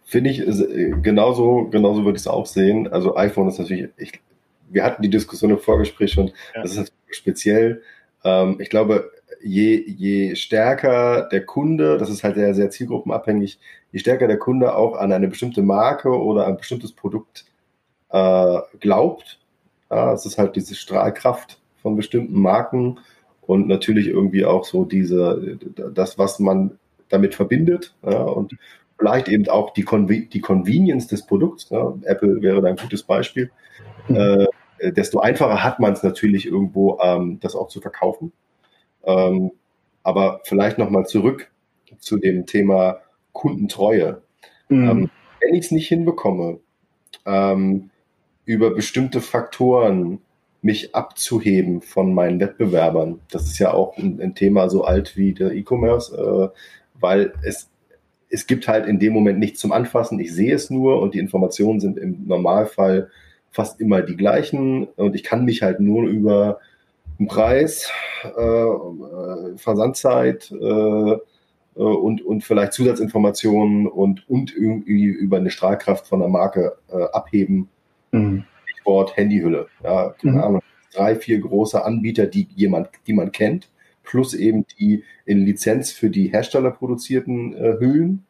A: Finde ich, äh, genauso, genauso würde ich es auch sehen. Also iPhone ist natürlich, ich, wir hatten die Diskussion im Vorgespräch schon, ja. das ist speziell. Ähm, ich glaube, je, je stärker der Kunde, das ist halt sehr, sehr zielgruppenabhängig, je stärker der Kunde auch an eine bestimmte Marke oder ein bestimmtes Produkt äh, glaubt, ja, es ist halt diese Strahlkraft von bestimmten Marken und natürlich irgendwie auch so diese, das, was man damit verbindet ja, und vielleicht eben auch die, Conve die Convenience des Produkts. Ja. Apple wäre da ein gutes Beispiel. Mhm. Äh, desto einfacher hat man es natürlich irgendwo, ähm, das auch zu verkaufen. Ähm, aber vielleicht nochmal zurück zu dem Thema Kundentreue. Mhm. Ähm, wenn ich es nicht hinbekomme, ähm, über bestimmte Faktoren mich abzuheben von meinen Wettbewerbern, das ist ja auch ein, ein Thema so alt wie der E-Commerce, äh, weil es, es gibt halt in dem Moment nichts zum Anfassen. Ich sehe es nur und die Informationen sind im Normalfall fast immer die gleichen und ich kann mich halt nur über Preis, äh, Versandzeit äh, äh, und, und vielleicht Zusatzinformationen und, und irgendwie über eine Strahlkraft von der Marke äh, abheben. Mhm. Stichwort Handyhülle. Ja, keine mhm. Ahnung. Drei, vier große Anbieter, die jemand, die man kennt, plus eben die in Lizenz für die Hersteller produzierten äh, Hüllen.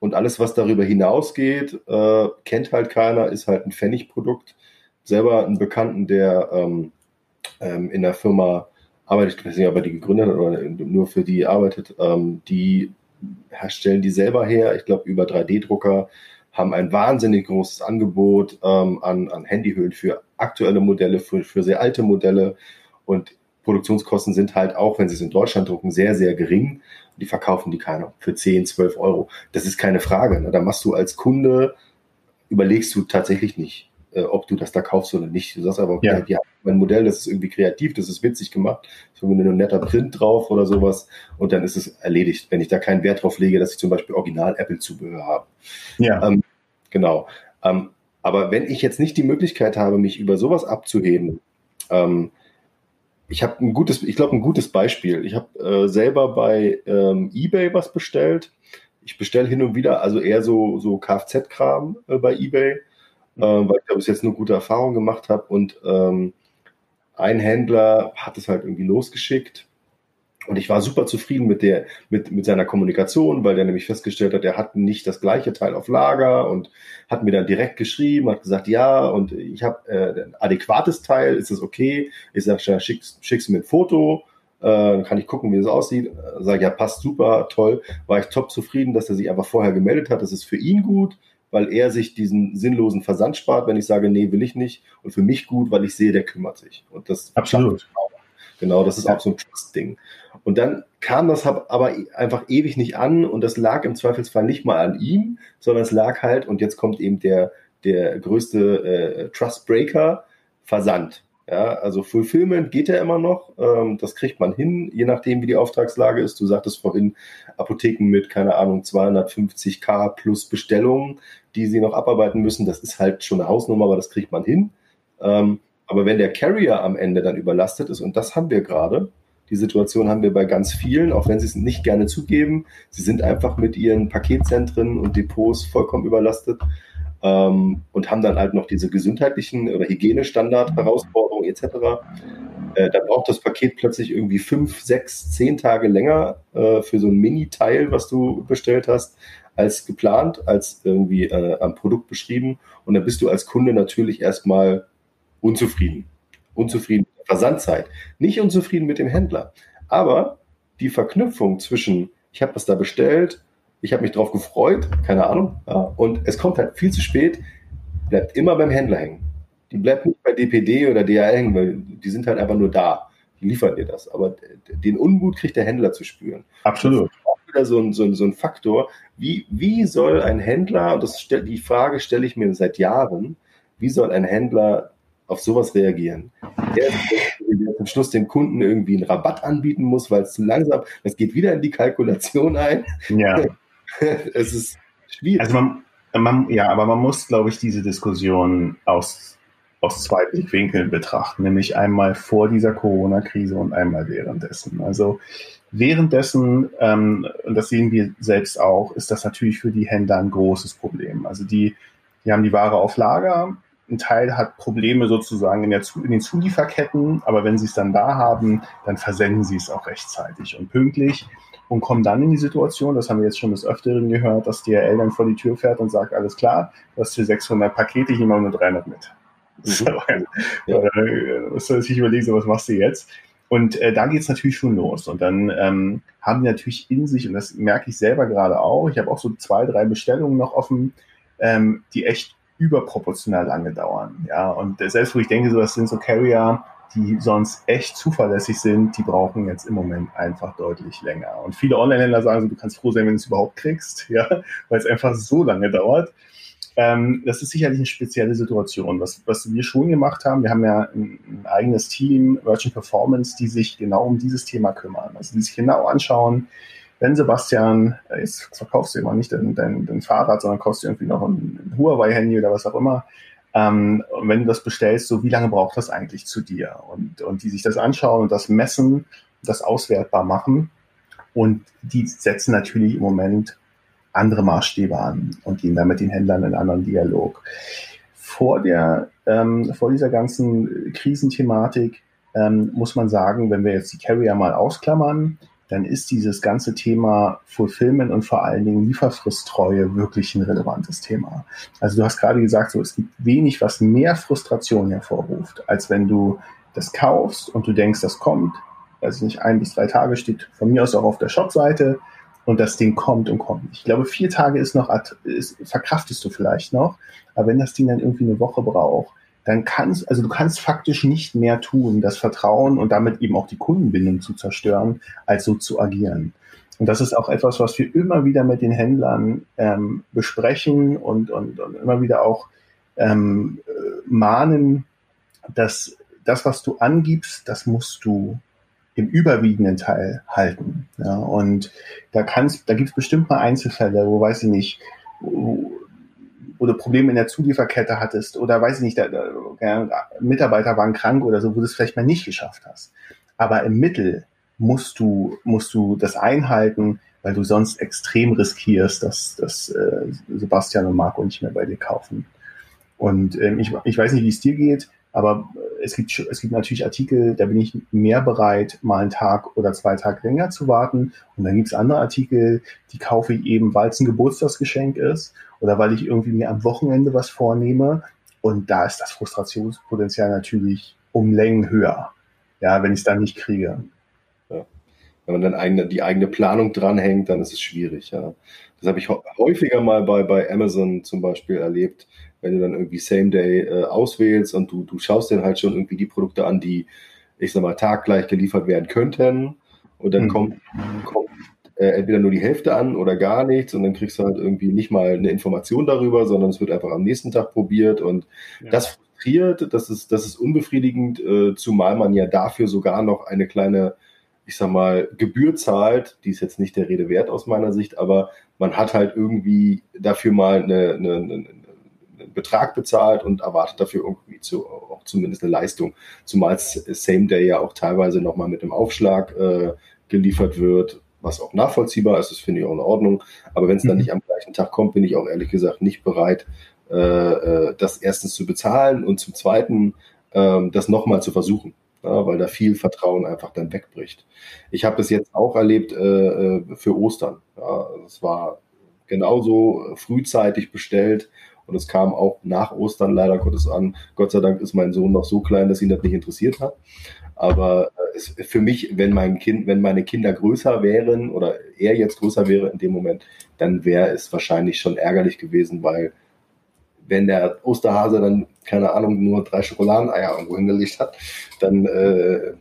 A: Und alles, was darüber hinausgeht, äh, kennt halt keiner, ist halt ein Pfennigprodukt. Selber einen Bekannten, der ähm, ähm, in der Firma arbeitet, ich weiß nicht, ob er die gegründet hat oder nur für die arbeitet, ähm, die stellen die selber her, ich glaube über 3D-Drucker, haben ein wahnsinnig großes Angebot ähm, an, an Handyhüllen für aktuelle Modelle, für, für sehr alte Modelle und Produktionskosten sind halt auch, wenn sie es in Deutschland drucken, sehr, sehr gering. Die verkaufen die keiner für 10, 12 Euro. Das ist keine Frage. Ne? Da machst du als Kunde, überlegst du tatsächlich nicht, äh, ob du das da kaufst oder nicht. Du sagst aber, ja. die haben ein Modell, das ist irgendwie kreativ, das ist witzig gemacht, ist irgendwie ein netter Print drauf oder sowas und dann ist es erledigt, wenn ich da keinen Wert drauf lege, dass ich zum Beispiel original Apple-Zubehör habe. Ja. Ähm, genau. Ähm, aber wenn ich jetzt nicht die Möglichkeit habe, mich über sowas abzuheben, ähm, ich habe ein gutes, ich glaube, ein gutes Beispiel. Ich habe äh, selber bei ähm, eBay was bestellt. Ich bestelle hin und wieder, also eher so, so Kfz-Kram äh, bei eBay, äh, weil ich da bis jetzt nur gute Erfahrungen gemacht habe. Und ähm, ein Händler hat es halt irgendwie losgeschickt und ich war super zufrieden mit der, mit, mit seiner Kommunikation, weil der nämlich festgestellt hat, er hat nicht das gleiche Teil auf Lager und hat mir dann direkt geschrieben, hat gesagt, ja, und ich habe äh, ein adäquates Teil, ist das okay? Ich sage, ja, schickst, schickst mir ein Foto, äh, dann kann ich gucken, wie es aussieht. Sage, ja, passt super, toll. War ich top zufrieden, dass er sich einfach vorher gemeldet hat. Das ist für ihn gut, weil er sich diesen sinnlosen Versand spart, wenn ich sage, nee, will ich nicht. Und für mich gut, weil ich sehe, der kümmert sich. Und das
B: absolut.
A: Genau, das ist ja. auch so ein Trust-Ding. Und dann kam das aber einfach ewig nicht an und das lag im Zweifelsfall nicht mal an ihm, sondern es lag halt, und jetzt kommt eben der, der größte äh, Trust-Breaker, Versand. Ja, also Fulfillment geht ja immer noch. Ähm, das kriegt man hin, je nachdem, wie die Auftragslage ist. Du sagtest vorhin, Apotheken mit, keine Ahnung, 250k plus Bestellungen, die sie noch abarbeiten müssen. Das ist halt schon eine Hausnummer, aber das kriegt man hin. Ähm, aber wenn der Carrier am Ende dann überlastet ist, und das haben wir gerade, die Situation haben wir bei ganz vielen, auch wenn sie es nicht gerne zugeben, sie sind einfach mit ihren Paketzentren und Depots vollkommen überlastet ähm, und haben dann halt noch diese gesundheitlichen oder Hygienestandard-Herausforderungen etc. Äh, da braucht das Paket plötzlich irgendwie fünf, sechs, zehn Tage länger äh, für so ein Mini-Teil, was du bestellt hast, als geplant, als irgendwie äh, am Produkt beschrieben. Und dann bist du als Kunde natürlich erstmal unzufrieden. Unzufrieden mit der Versandzeit. Nicht unzufrieden mit dem Händler. Aber die Verknüpfung zwischen, ich habe was da bestellt, ich habe mich drauf gefreut, keine Ahnung, ja, und es kommt halt viel zu spät, bleibt immer beim Händler hängen. Die bleibt nicht bei DPD oder DHL hängen, weil die sind halt einfach nur da. Die liefern dir das. Aber den Unmut kriegt der Händler zu spüren.
B: Absolut.
A: wieder so ein, so ein, so ein Faktor, wie, wie soll ein Händler, und das die Frage stelle ich mir seit Jahren, wie soll ein Händler auf sowas reagieren? Der, der zum Schluss dem Kunden irgendwie einen Rabatt anbieten muss, weil es zu langsam, das geht wieder in die Kalkulation ein.
B: Ja.
A: es ist schwierig.
B: Also man, man, ja, aber man muss, glaube ich, diese Diskussion aus aus zwei Blickwinkeln betrachten, nämlich einmal vor dieser Corona-Krise und einmal währenddessen. Also währenddessen, ähm, und das sehen wir selbst auch, ist das natürlich für die Händler ein großes Problem. Also die, die haben die Ware auf Lager, ein Teil hat Probleme sozusagen in, der, in den Zulieferketten, aber wenn sie es dann da haben, dann versenden sie es auch rechtzeitig und pünktlich und kommen dann in die Situation, das haben wir jetzt schon des Öfteren gehört, dass DRL dann vor die Tür fährt und sagt, alles klar, du hast hier 600 Pakete, ich nehme nur 300 mit. So, ja. äh, was soll sich überlegen, so, was machst du jetzt? Und äh, da geht's natürlich schon los. Und dann ähm, haben die natürlich in sich, und das merke ich selber gerade auch, ich habe auch so zwei, drei Bestellungen noch offen, ähm, die echt überproportional lange dauern. Ja, und äh, selbst wo ich denke, so, das sind so Carrier, die sonst echt zuverlässig sind, die brauchen jetzt im Moment einfach deutlich länger. Und viele Online-Händler sagen so, du kannst froh sein, wenn du es überhaupt kriegst, ja, weil es einfach so lange dauert. Ähm, das ist sicherlich eine spezielle Situation. Was, was wir schon gemacht haben, wir haben ja ein, ein eigenes Team, Virgin Performance, die sich genau um dieses Thema kümmern. Also die sich genau anschauen, wenn Sebastian, äh, jetzt verkaufst du immer nicht dein, dein, dein Fahrrad, sondern kaufst du irgendwie noch ein, ein Huawei-Handy oder was auch immer. Ähm, wenn du das bestellst, so wie lange braucht das eigentlich zu dir? Und, und die sich das anschauen und das messen, das auswertbar machen. Und die setzen natürlich im Moment andere Maßstäbe an und gehen dann mit den Händlern in einen anderen Dialog. Vor, der, ähm, vor dieser ganzen Krisenthematik ähm, muss man sagen, wenn wir jetzt die Carrier mal ausklammern, dann ist dieses ganze Thema Fulfillment und vor allen Dingen Lieferfristtreue wirklich ein relevantes Thema. Also du hast gerade gesagt, so, es gibt wenig, was mehr Frustration hervorruft, als wenn du das kaufst und du denkst, das kommt, also nicht ein bis drei Tage steht von mir aus auch auf der Shopseite, und das Ding kommt und kommt. Ich glaube, vier Tage ist noch, ist, verkraftest du vielleicht noch, aber wenn das Ding dann irgendwie eine Woche braucht, dann kannst, also du kannst faktisch nicht mehr tun, das Vertrauen und damit eben auch die Kundenbindung zu zerstören, als so zu agieren. Und das ist auch etwas, was wir immer wieder mit den Händlern ähm, besprechen und, und, und immer wieder auch ähm, äh, mahnen, dass das, was du angibst, das musst du im überwiegenden Teil halten. Ja, und da kannst, da gibt es bestimmt mal Einzelfälle, wo weiß ich nicht, wo, du Probleme in der Zulieferkette hattest oder weiß ich nicht, da, da, Mitarbeiter waren krank oder so, wo du es vielleicht mal nicht geschafft hast. Aber im Mittel musst du, musst du das einhalten, weil du sonst extrem riskierst, dass, dass äh, Sebastian und Marco nicht mehr bei dir kaufen. Und ähm, ich, ich weiß nicht, wie es dir geht. Aber äh, es gibt, es gibt natürlich Artikel, da bin ich mehr bereit, mal einen Tag oder zwei Tage länger zu warten. Und dann gibt es andere Artikel, die kaufe ich eben, weil es ein Geburtstagsgeschenk ist oder weil ich irgendwie mir am Wochenende was vornehme. Und da ist das Frustrationspotenzial natürlich um Längen höher, ja, wenn ich es dann nicht kriege.
A: Ja. Wenn man dann eigene, die eigene Planung dranhängt, dann ist es schwierig. Ja. Das habe ich häufiger mal bei, bei Amazon zum Beispiel erlebt, wenn du dann irgendwie Same Day äh, auswählst und du, du schaust dir halt schon irgendwie die Produkte an, die, ich sag mal, taggleich geliefert werden könnten. Und dann mhm. kommt, kommt äh, entweder nur die Hälfte an oder gar nichts und dann kriegst du halt irgendwie nicht mal eine Information darüber, sondern es wird einfach am nächsten Tag probiert und ja. das frustriert, das ist, das ist unbefriedigend, äh, zumal man ja dafür sogar noch eine kleine, ich sag mal, Gebühr zahlt, die ist jetzt nicht der Rede wert aus meiner Sicht, aber man hat halt irgendwie dafür mal eine, eine, eine Betrag bezahlt und erwartet dafür irgendwie zu, auch zumindest eine Leistung. Zumal Same Day ja auch teilweise nochmal mit einem Aufschlag äh, geliefert wird, was auch nachvollziehbar ist, das finde ich auch in Ordnung. Aber wenn es dann mhm. nicht am gleichen Tag kommt, bin ich auch ehrlich gesagt nicht bereit, äh, äh das erstens zu bezahlen und zum zweiten äh, das nochmal zu versuchen. Ja, weil da viel Vertrauen einfach dann wegbricht. Ich habe es jetzt auch erlebt äh, äh für Ostern. Ja, es war genauso frühzeitig bestellt und es kam auch nach Ostern leider Gottes an. Gott sei Dank ist mein Sohn noch so klein, dass ihn das nicht interessiert hat. Aber äh, es, für mich, wenn mein Kind, wenn meine Kinder größer wären oder er jetzt größer wäre in dem Moment, dann wäre es wahrscheinlich schon ärgerlich gewesen, weil wenn der Osterhase dann, keine Ahnung, nur drei Schokoladeneier irgendwo hingelegt hat, dann äh,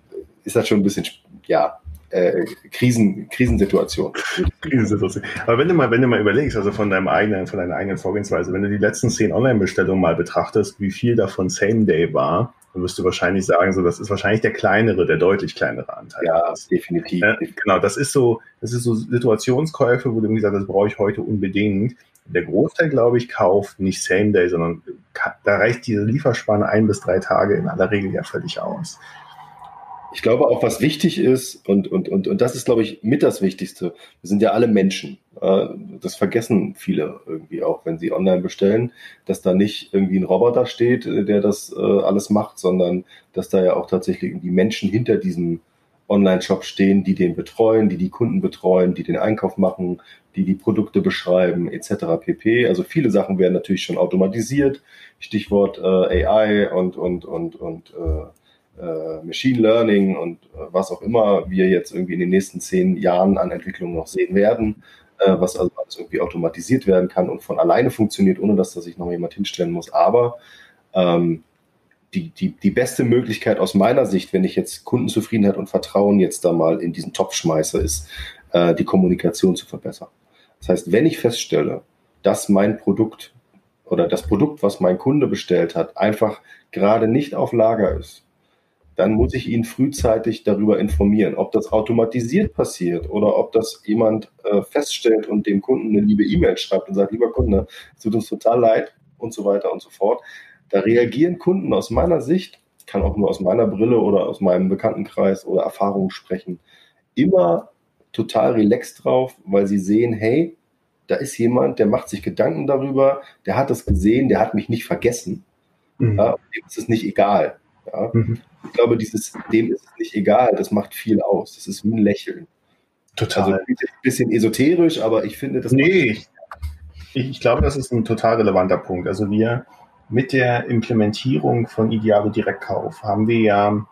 A: ist das schon ein bisschen, ja, äh, Krisen, Krisensituation.
B: Krisensituation. Aber wenn du mal, wenn du mal überlegst, also von deinem eigenen, von deiner eigenen Vorgehensweise, wenn du die letzten zehn Online-Bestellungen mal betrachtest, wie viel davon Same Day war, dann wirst du wahrscheinlich sagen, so, das ist wahrscheinlich der kleinere, der deutlich kleinere Anteil.
A: Ja, definitiv.
B: Äh, genau, das ist so, das ist so Situationskäufe, wo du irgendwie sagst, das brauche ich heute unbedingt. Der Großteil, glaube ich, kauft nicht Same Day, sondern da reicht diese Lieferspanne ein bis drei Tage in aller Regel ja völlig aus.
A: Ich glaube auch, was wichtig ist, und, und, und, und das ist, glaube ich, mit das Wichtigste, wir sind ja alle Menschen. Äh, das vergessen viele irgendwie auch, wenn sie online bestellen, dass da nicht irgendwie ein Roboter steht, äh, der das äh, alles macht, sondern dass da ja auch tatsächlich die Menschen hinter diesem Online-Shop stehen, die den betreuen, die die Kunden betreuen, die den Einkauf machen, die die Produkte beschreiben, etc. pp. Also viele Sachen werden natürlich schon automatisiert. Stichwort äh, AI und und und und äh, äh, Machine Learning und äh, was auch immer wir jetzt irgendwie in den nächsten zehn Jahren an Entwicklung noch sehen werden, äh, was also alles irgendwie automatisiert werden kann und von alleine funktioniert, ohne dass da sich noch jemand hinstellen muss. Aber ähm, die, die, die beste Möglichkeit aus meiner Sicht, wenn ich jetzt Kundenzufriedenheit und Vertrauen jetzt da mal in diesen Topf schmeiße, ist, äh, die Kommunikation zu verbessern. Das heißt, wenn ich feststelle, dass mein Produkt oder das Produkt, was mein Kunde bestellt hat, einfach gerade nicht auf Lager ist, dann muss ich ihn frühzeitig darüber informieren, ob das automatisiert passiert oder ob das jemand äh, feststellt und dem Kunden eine liebe E-Mail schreibt und sagt, lieber Kunde, es tut uns total leid und so weiter und so fort. Da reagieren Kunden aus meiner Sicht, kann auch nur aus meiner Brille oder aus meinem Bekanntenkreis oder Erfahrungen sprechen, immer total relaxed drauf, weil sie sehen, hey, da ist jemand, der macht sich Gedanken darüber, der hat es gesehen, der hat mich nicht vergessen. Mhm. Ja, dem ist es nicht egal. Ja. Mhm. Ich glaube, dieses, dem ist es nicht egal, das macht viel aus. Das ist wie ein Lächeln.
B: Total. Also
A: ein bisschen esoterisch, aber ich finde, das.
B: Nee, ich, ich glaube, das ist ein total relevanter Punkt. Also wir mit der Implementierung von Idealo Direktkauf haben wir ja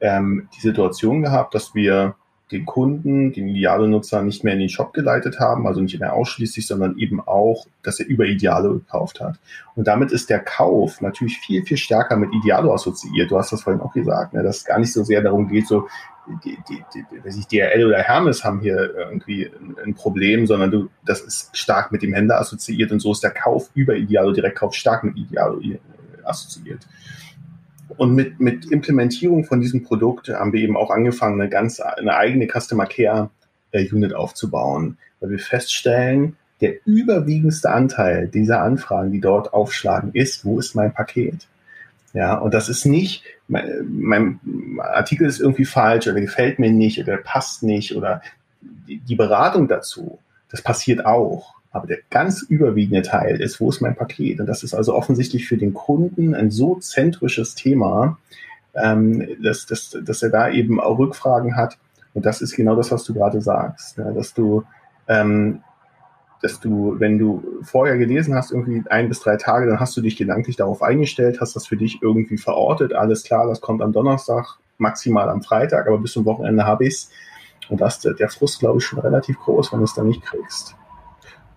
B: ähm, die Situation gehabt, dass wir den Kunden, den Idealo-Nutzer nicht mehr in den Shop geleitet haben, also nicht mehr ausschließlich, sondern eben auch, dass er über Idealo gekauft hat. Und damit ist der Kauf natürlich viel, viel stärker mit Idealo assoziiert. Du hast das vorhin auch gesagt, ne, dass es gar nicht so sehr darum geht, so, die, die, die, weiß ich, DRL oder Hermes haben hier irgendwie ein Problem, sondern du, das ist stark mit dem Händler assoziiert und so ist der Kauf über Idealo Direktkauf stark mit Idealo äh, assoziiert. Und mit, mit Implementierung von diesem Produkt haben wir eben auch angefangen, eine ganz eine eigene Customer Care äh, Unit aufzubauen, weil wir feststellen, der überwiegendste Anteil dieser Anfragen, die dort aufschlagen, ist, wo ist mein Paket? Ja, und das ist nicht, mein, mein Artikel ist irgendwie falsch oder gefällt mir nicht oder passt nicht oder die, die Beratung dazu, das passiert auch. Aber der ganz überwiegende Teil ist, wo ist mein Paket? Und das ist also offensichtlich für den Kunden ein so zentrisches Thema, ähm, dass, dass, dass er da eben auch Rückfragen hat. Und das ist genau das, was du gerade sagst, ne? dass du ähm, dass du, wenn du vorher gelesen hast, irgendwie ein bis drei Tage, dann hast du dich gedanklich darauf eingestellt, hast das für dich irgendwie verortet, alles klar, das kommt am Donnerstag, maximal am Freitag, aber bis zum Wochenende habe ich es. Und das der Frust, glaube ich, schon relativ groß, wenn du es dann nicht kriegst.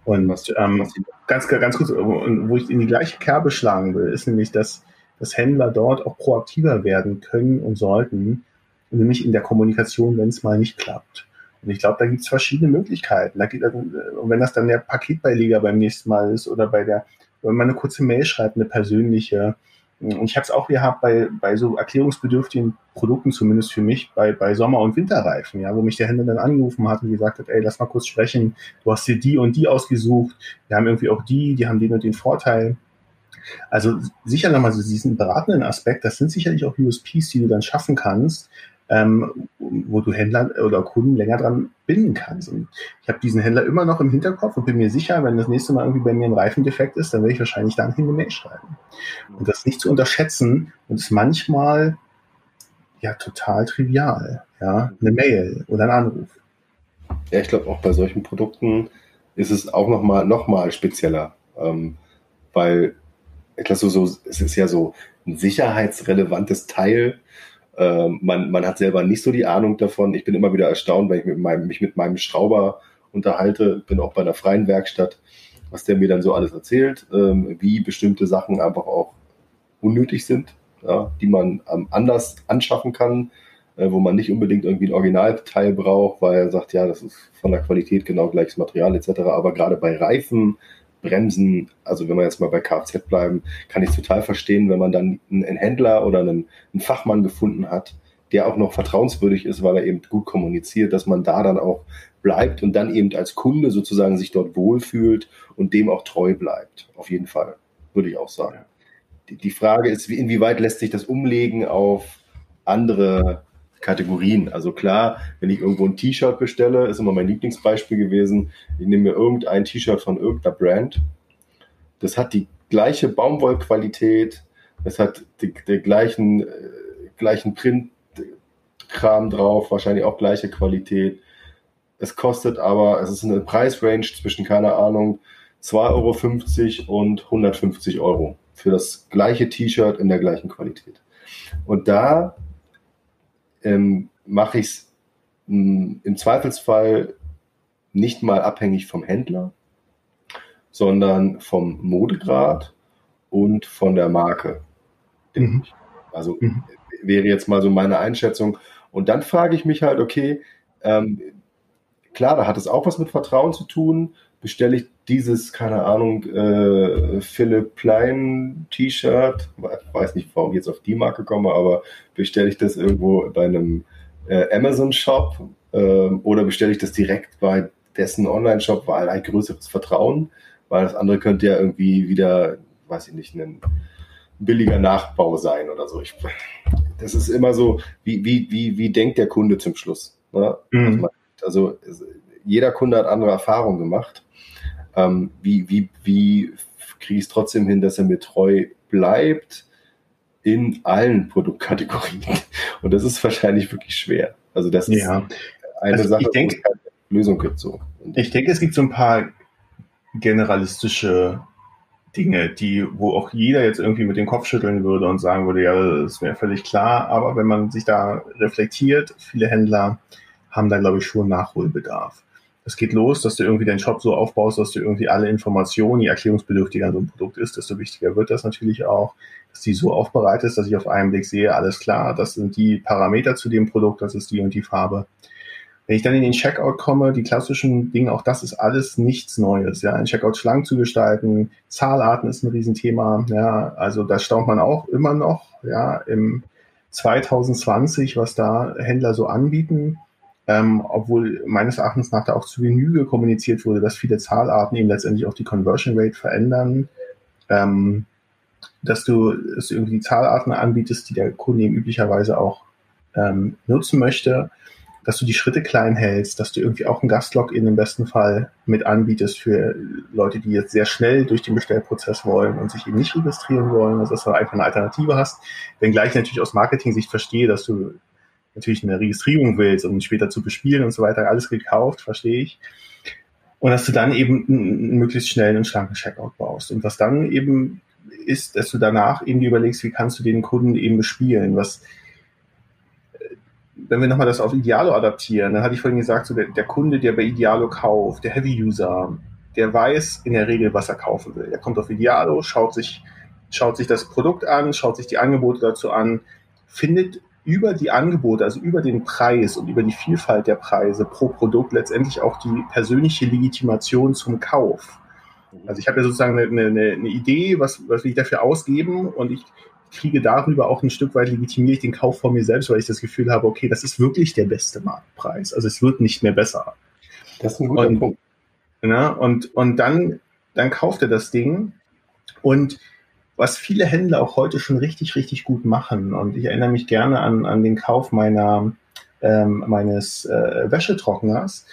B: Und ähm, ganz, ganz kurz, wo ich in die gleiche Kerbe schlagen will, ist nämlich, dass, dass Händler dort auch proaktiver werden können und sollten, nämlich in der Kommunikation, wenn es mal nicht klappt. Und ich glaube, da gibt es verschiedene Möglichkeiten. Da geht, und wenn das dann der Paketbeileger beim nächsten Mal ist oder bei der, wenn man eine kurze Mail schreibt, eine persönliche, und ich habe es auch gehabt bei, bei so erklärungsbedürftigen Produkten, zumindest für mich, bei, bei Sommer- und Winterreifen, ja, wo mich der Händler dann angerufen hat und gesagt hat, ey, lass mal kurz sprechen, du hast dir die und die ausgesucht, wir haben irgendwie auch die, die haben den und den Vorteil. Also sicher nochmal so diesen beratenden Aspekt, das sind sicherlich auch USPs, die du dann schaffen kannst, ähm, wo du Händler oder Kunden länger dran binden kannst. Und ich habe diesen Händler immer noch im Hinterkopf und bin mir sicher, wenn das nächste Mal irgendwie bei mir ein Reifendefekt ist, dann werde ich wahrscheinlich dann eine Mail schreiben. Und das nicht zu unterschätzen und ist manchmal ja total trivial, ja, eine Mail oder ein Anruf.
A: Ja, ich glaube auch bei solchen Produkten ist es auch noch mal noch mal spezieller, ähm, weil etwas so, so es ist ja so ein sicherheitsrelevantes Teil ähm, man, man hat selber nicht so die Ahnung davon. Ich bin immer wieder erstaunt, wenn ich mit meinem, mich mit meinem Schrauber unterhalte, bin auch bei einer freien Werkstatt, was der mir dann so alles erzählt, ähm, wie bestimmte Sachen einfach auch unnötig sind, ja, die man ähm, anders anschaffen kann, äh, wo man nicht unbedingt irgendwie ein Originalteil braucht, weil er sagt, ja, das ist von der Qualität genau gleiches Material etc. Aber gerade bei Reifen, Bremsen, also wenn wir jetzt mal bei Kfz bleiben, kann ich total verstehen, wenn man dann einen Händler oder einen, einen Fachmann gefunden hat, der auch noch vertrauenswürdig ist, weil er eben gut kommuniziert, dass man da dann auch bleibt und dann eben als Kunde sozusagen sich dort wohlfühlt und dem auch treu bleibt. Auf jeden Fall, würde ich auch sagen. Die, die Frage ist, inwieweit lässt sich das umlegen auf andere Kategorien. Also klar, wenn ich irgendwo ein T-Shirt bestelle, ist immer mein Lieblingsbeispiel gewesen. Ich nehme mir irgendein T-Shirt von irgendeiner Brand. Das hat die gleiche Baumwollqualität, es hat die, den gleichen, äh, gleichen Printkram drauf, wahrscheinlich auch gleiche Qualität. Es kostet aber, es ist eine Preisrange zwischen, keine Ahnung, 2,50 Euro und 150 Euro für das gleiche T-Shirt in der gleichen Qualität. Und da ähm, mache ich es hm, im Zweifelsfall nicht mal abhängig vom Händler, sondern vom Modegrad und von der Marke. Mhm. Also mhm. wäre jetzt mal so meine Einschätzung. Und dann frage ich mich halt, okay, ähm, klar, da hat es auch was mit Vertrauen zu tun. Bestelle ich dieses, keine Ahnung, äh, Philipp Plein T-Shirt, weiß nicht, warum ich jetzt auf die Marke komme, aber bestelle ich das irgendwo bei einem äh, Amazon-Shop äh, oder bestelle ich das direkt bei dessen Online-Shop, weil ein größeres Vertrauen, weil das andere könnte ja irgendwie wieder, weiß ich nicht, ein billiger Nachbau sein oder so. Ich, das ist immer so, wie, wie, wie, wie denkt der Kunde zum Schluss? Ne? Mhm. Also jeder Kunde hat andere Erfahrungen gemacht ähm, wie, wie, wie kriege ich es trotzdem hin, dass er mir treu bleibt in allen Produktkategorien? Und das ist wahrscheinlich wirklich schwer. Also das ist ja. eine also Sache,
B: denke, wo es keine Lösung gibt. So. ich denke, es gibt so ein paar generalistische Dinge, die, wo auch jeder jetzt irgendwie mit dem Kopf schütteln würde und sagen würde, ja, das wäre völlig klar. Aber wenn man sich da reflektiert, viele Händler haben da, glaube ich, schon Nachholbedarf es geht los, dass du irgendwie deinen Shop so aufbaust, dass du irgendwie alle Informationen, die erklärungsbedürftiger so ein Produkt ist, desto wichtiger wird das natürlich auch, dass die so aufbereitet dass ich auf einen Blick sehe, alles klar, das sind die Parameter zu dem Produkt, das ist die und die Farbe. Wenn ich dann in den Checkout komme, die klassischen Dinge, auch das ist alles nichts Neues. Ja, ein Checkout schlank zu gestalten, Zahlarten ist ein Riesenthema. Ja, also da staunt man auch immer noch. Ja, im 2020, was da Händler so anbieten ähm, obwohl meines Erachtens nach da auch zu Genüge kommuniziert wurde, dass viele Zahlarten eben letztendlich auch die Conversion Rate verändern, ähm, dass du dass irgendwie Zahlarten anbietest, die der Kunde eben üblicherweise auch ähm, nutzen möchte, dass du die Schritte klein hältst, dass du irgendwie auch ein Gastlogin im besten Fall mit anbietest für Leute, die jetzt sehr schnell durch den Bestellprozess wollen und sich eben nicht registrieren wollen, also dass du einfach eine Alternative hast. Wenngleich ich natürlich aus Marketing-Sicht verstehe, dass du natürlich eine Registrierung willst, um später zu bespielen und so weiter, alles gekauft, verstehe ich. Und dass du dann eben einen möglichst schnellen und schlanken Checkout baust. Und was dann eben ist, dass du danach eben überlegst, wie kannst du den Kunden eben bespielen, was wenn wir nochmal das auf Idealo adaptieren, dann hatte ich vorhin gesagt, so der, der Kunde, der bei Idealo kauft, der Heavy-User, der weiß in der Regel, was er kaufen will. Er kommt auf Idealo, schaut sich, schaut sich das Produkt an, schaut sich die Angebote dazu an, findet über die Angebote, also über den Preis und über die Vielfalt der Preise pro Produkt letztendlich auch die persönliche Legitimation zum Kauf. Also ich habe ja sozusagen eine, eine, eine Idee, was, was will ich dafür ausgeben und ich kriege darüber auch ein Stück weit legitimiere ich den Kauf von mir selbst, weil ich das Gefühl habe, okay, das ist wirklich der beste Marktpreis. Also es wird nicht mehr besser.
A: Das ist ein guter und, Punkt.
B: Na, und, und dann, dann kauft er das Ding und was viele Händler auch heute schon richtig, richtig gut machen. Und ich erinnere mich gerne an, an den Kauf meiner, ähm, meines äh, Wäschetrockners.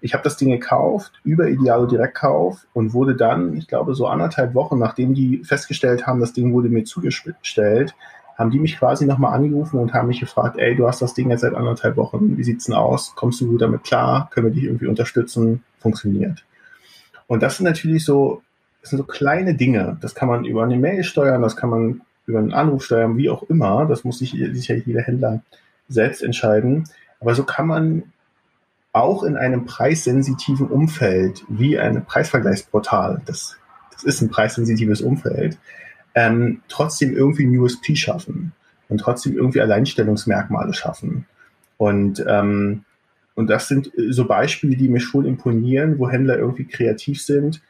B: Ich habe das Ding gekauft über Idealo Direktkauf und wurde dann, ich glaube, so anderthalb Wochen, nachdem die festgestellt haben, das Ding wurde mir zugestellt, haben die mich quasi nochmal angerufen und haben mich gefragt, ey, du hast das Ding jetzt seit anderthalb Wochen, wie sieht's denn aus? Kommst du gut damit klar? Können wir dich irgendwie unterstützen? Funktioniert. Und das sind natürlich so das sind so kleine Dinge. Das kann man über eine Mail steuern, das kann man über einen Anruf steuern, wie auch immer. Das muss sich sicherlich jeder Händler selbst entscheiden. Aber so kann man auch in einem preissensitiven Umfeld wie ein Preisvergleichsportal, das, das ist ein preissensitives Umfeld, ähm, trotzdem irgendwie ein USP schaffen und trotzdem irgendwie Alleinstellungsmerkmale schaffen. Und, ähm, und das sind so Beispiele, die mir schon imponieren, wo Händler irgendwie kreativ sind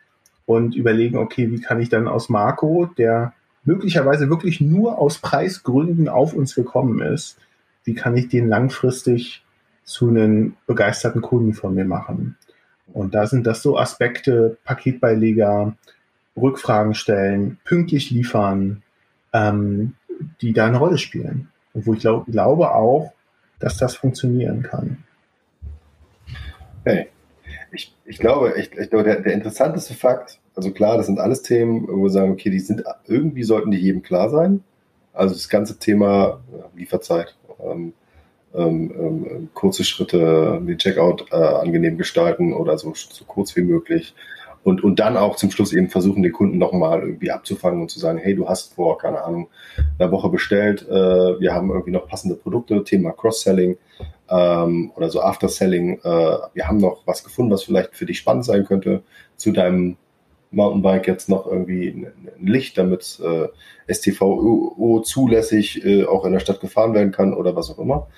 B: und überlegen, okay, wie kann ich dann aus Marco, der möglicherweise wirklich nur aus Preisgründen auf uns gekommen ist, wie kann ich den langfristig zu einem begeisterten Kunden von mir machen? Und da sind das so Aspekte, Paketbeileger, Rückfragen stellen, pünktlich liefern, ähm, die da eine Rolle spielen. Und wo ich glaub, glaube auch, dass das funktionieren kann.
A: Hey, ich, ich glaube, ich, ich glaube der, der interessanteste Fakt, also klar, das sind alles Themen, wo wir sagen, okay, die sind irgendwie sollten die jedem klar sein. Also das ganze Thema Lieferzeit, ähm, ähm, ähm, kurze Schritte, den Checkout äh, angenehm gestalten oder so, so kurz wie möglich. Und, und dann auch zum Schluss eben versuchen, den Kunden nochmal irgendwie abzufangen und zu sagen, hey, du hast vor, keine Ahnung, einer Woche bestellt, äh, wir haben irgendwie noch passende Produkte, Thema Cross-Selling ähm, oder so After-Selling. Äh, wir haben noch was gefunden, was vielleicht für dich spannend sein könnte zu deinem Mountainbike jetzt noch irgendwie ein Licht, damit äh, STVO zulässig äh, auch in der Stadt gefahren werden kann oder was auch immer.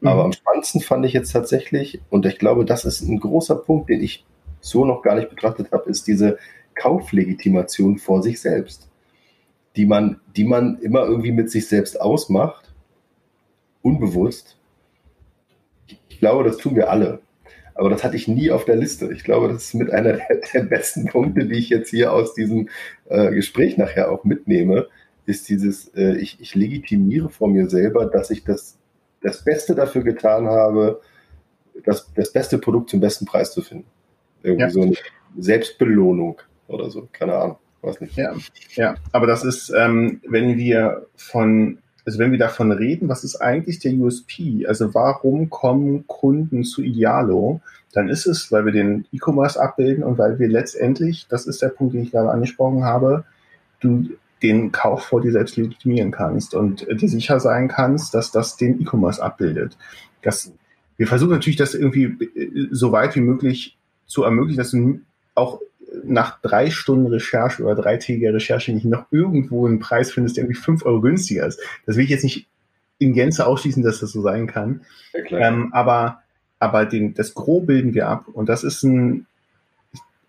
A: Mhm. Aber am spannendsten fand ich jetzt tatsächlich, und ich glaube, das ist ein großer Punkt, den ich so noch gar nicht betrachtet habe, ist diese Kauflegitimation vor sich selbst, die man, die man immer irgendwie mit sich selbst ausmacht, unbewusst. Ich glaube, das tun wir alle. Aber das hatte ich nie auf der Liste. Ich glaube, das ist mit einer der, besten Punkte, die ich jetzt hier aus diesem äh, Gespräch nachher auch mitnehme, ist dieses, äh, ich, ich legitimiere vor mir selber, dass ich das, das Beste dafür getan habe, das, das beste Produkt zum besten Preis zu finden. Irgendwie ja. so eine Selbstbelohnung oder so, keine Ahnung. Weiß nicht.
B: Ja, ja, aber das ist, ähm, wenn wir von also wenn wir davon reden, was ist eigentlich der USP? Also warum kommen Kunden zu Idealo? Dann ist es, weil wir den E-Commerce abbilden und weil wir letztendlich, das ist der Punkt, den ich gerade angesprochen habe, du den Kauf vor dir selbst legitimieren kannst und dir sicher sein kannst, dass das den E-Commerce abbildet. Das, wir versuchen natürlich, das irgendwie so weit wie möglich zu ermöglichen, dass du auch nach drei Stunden Recherche oder dreitägiger Recherche nicht noch irgendwo einen Preis findest, der irgendwie fünf Euro günstiger ist. Das will ich jetzt nicht in Gänze ausschließen, dass das so sein kann. Ja, ähm, aber aber den, das Gros bilden wir ab. Und das ist ein,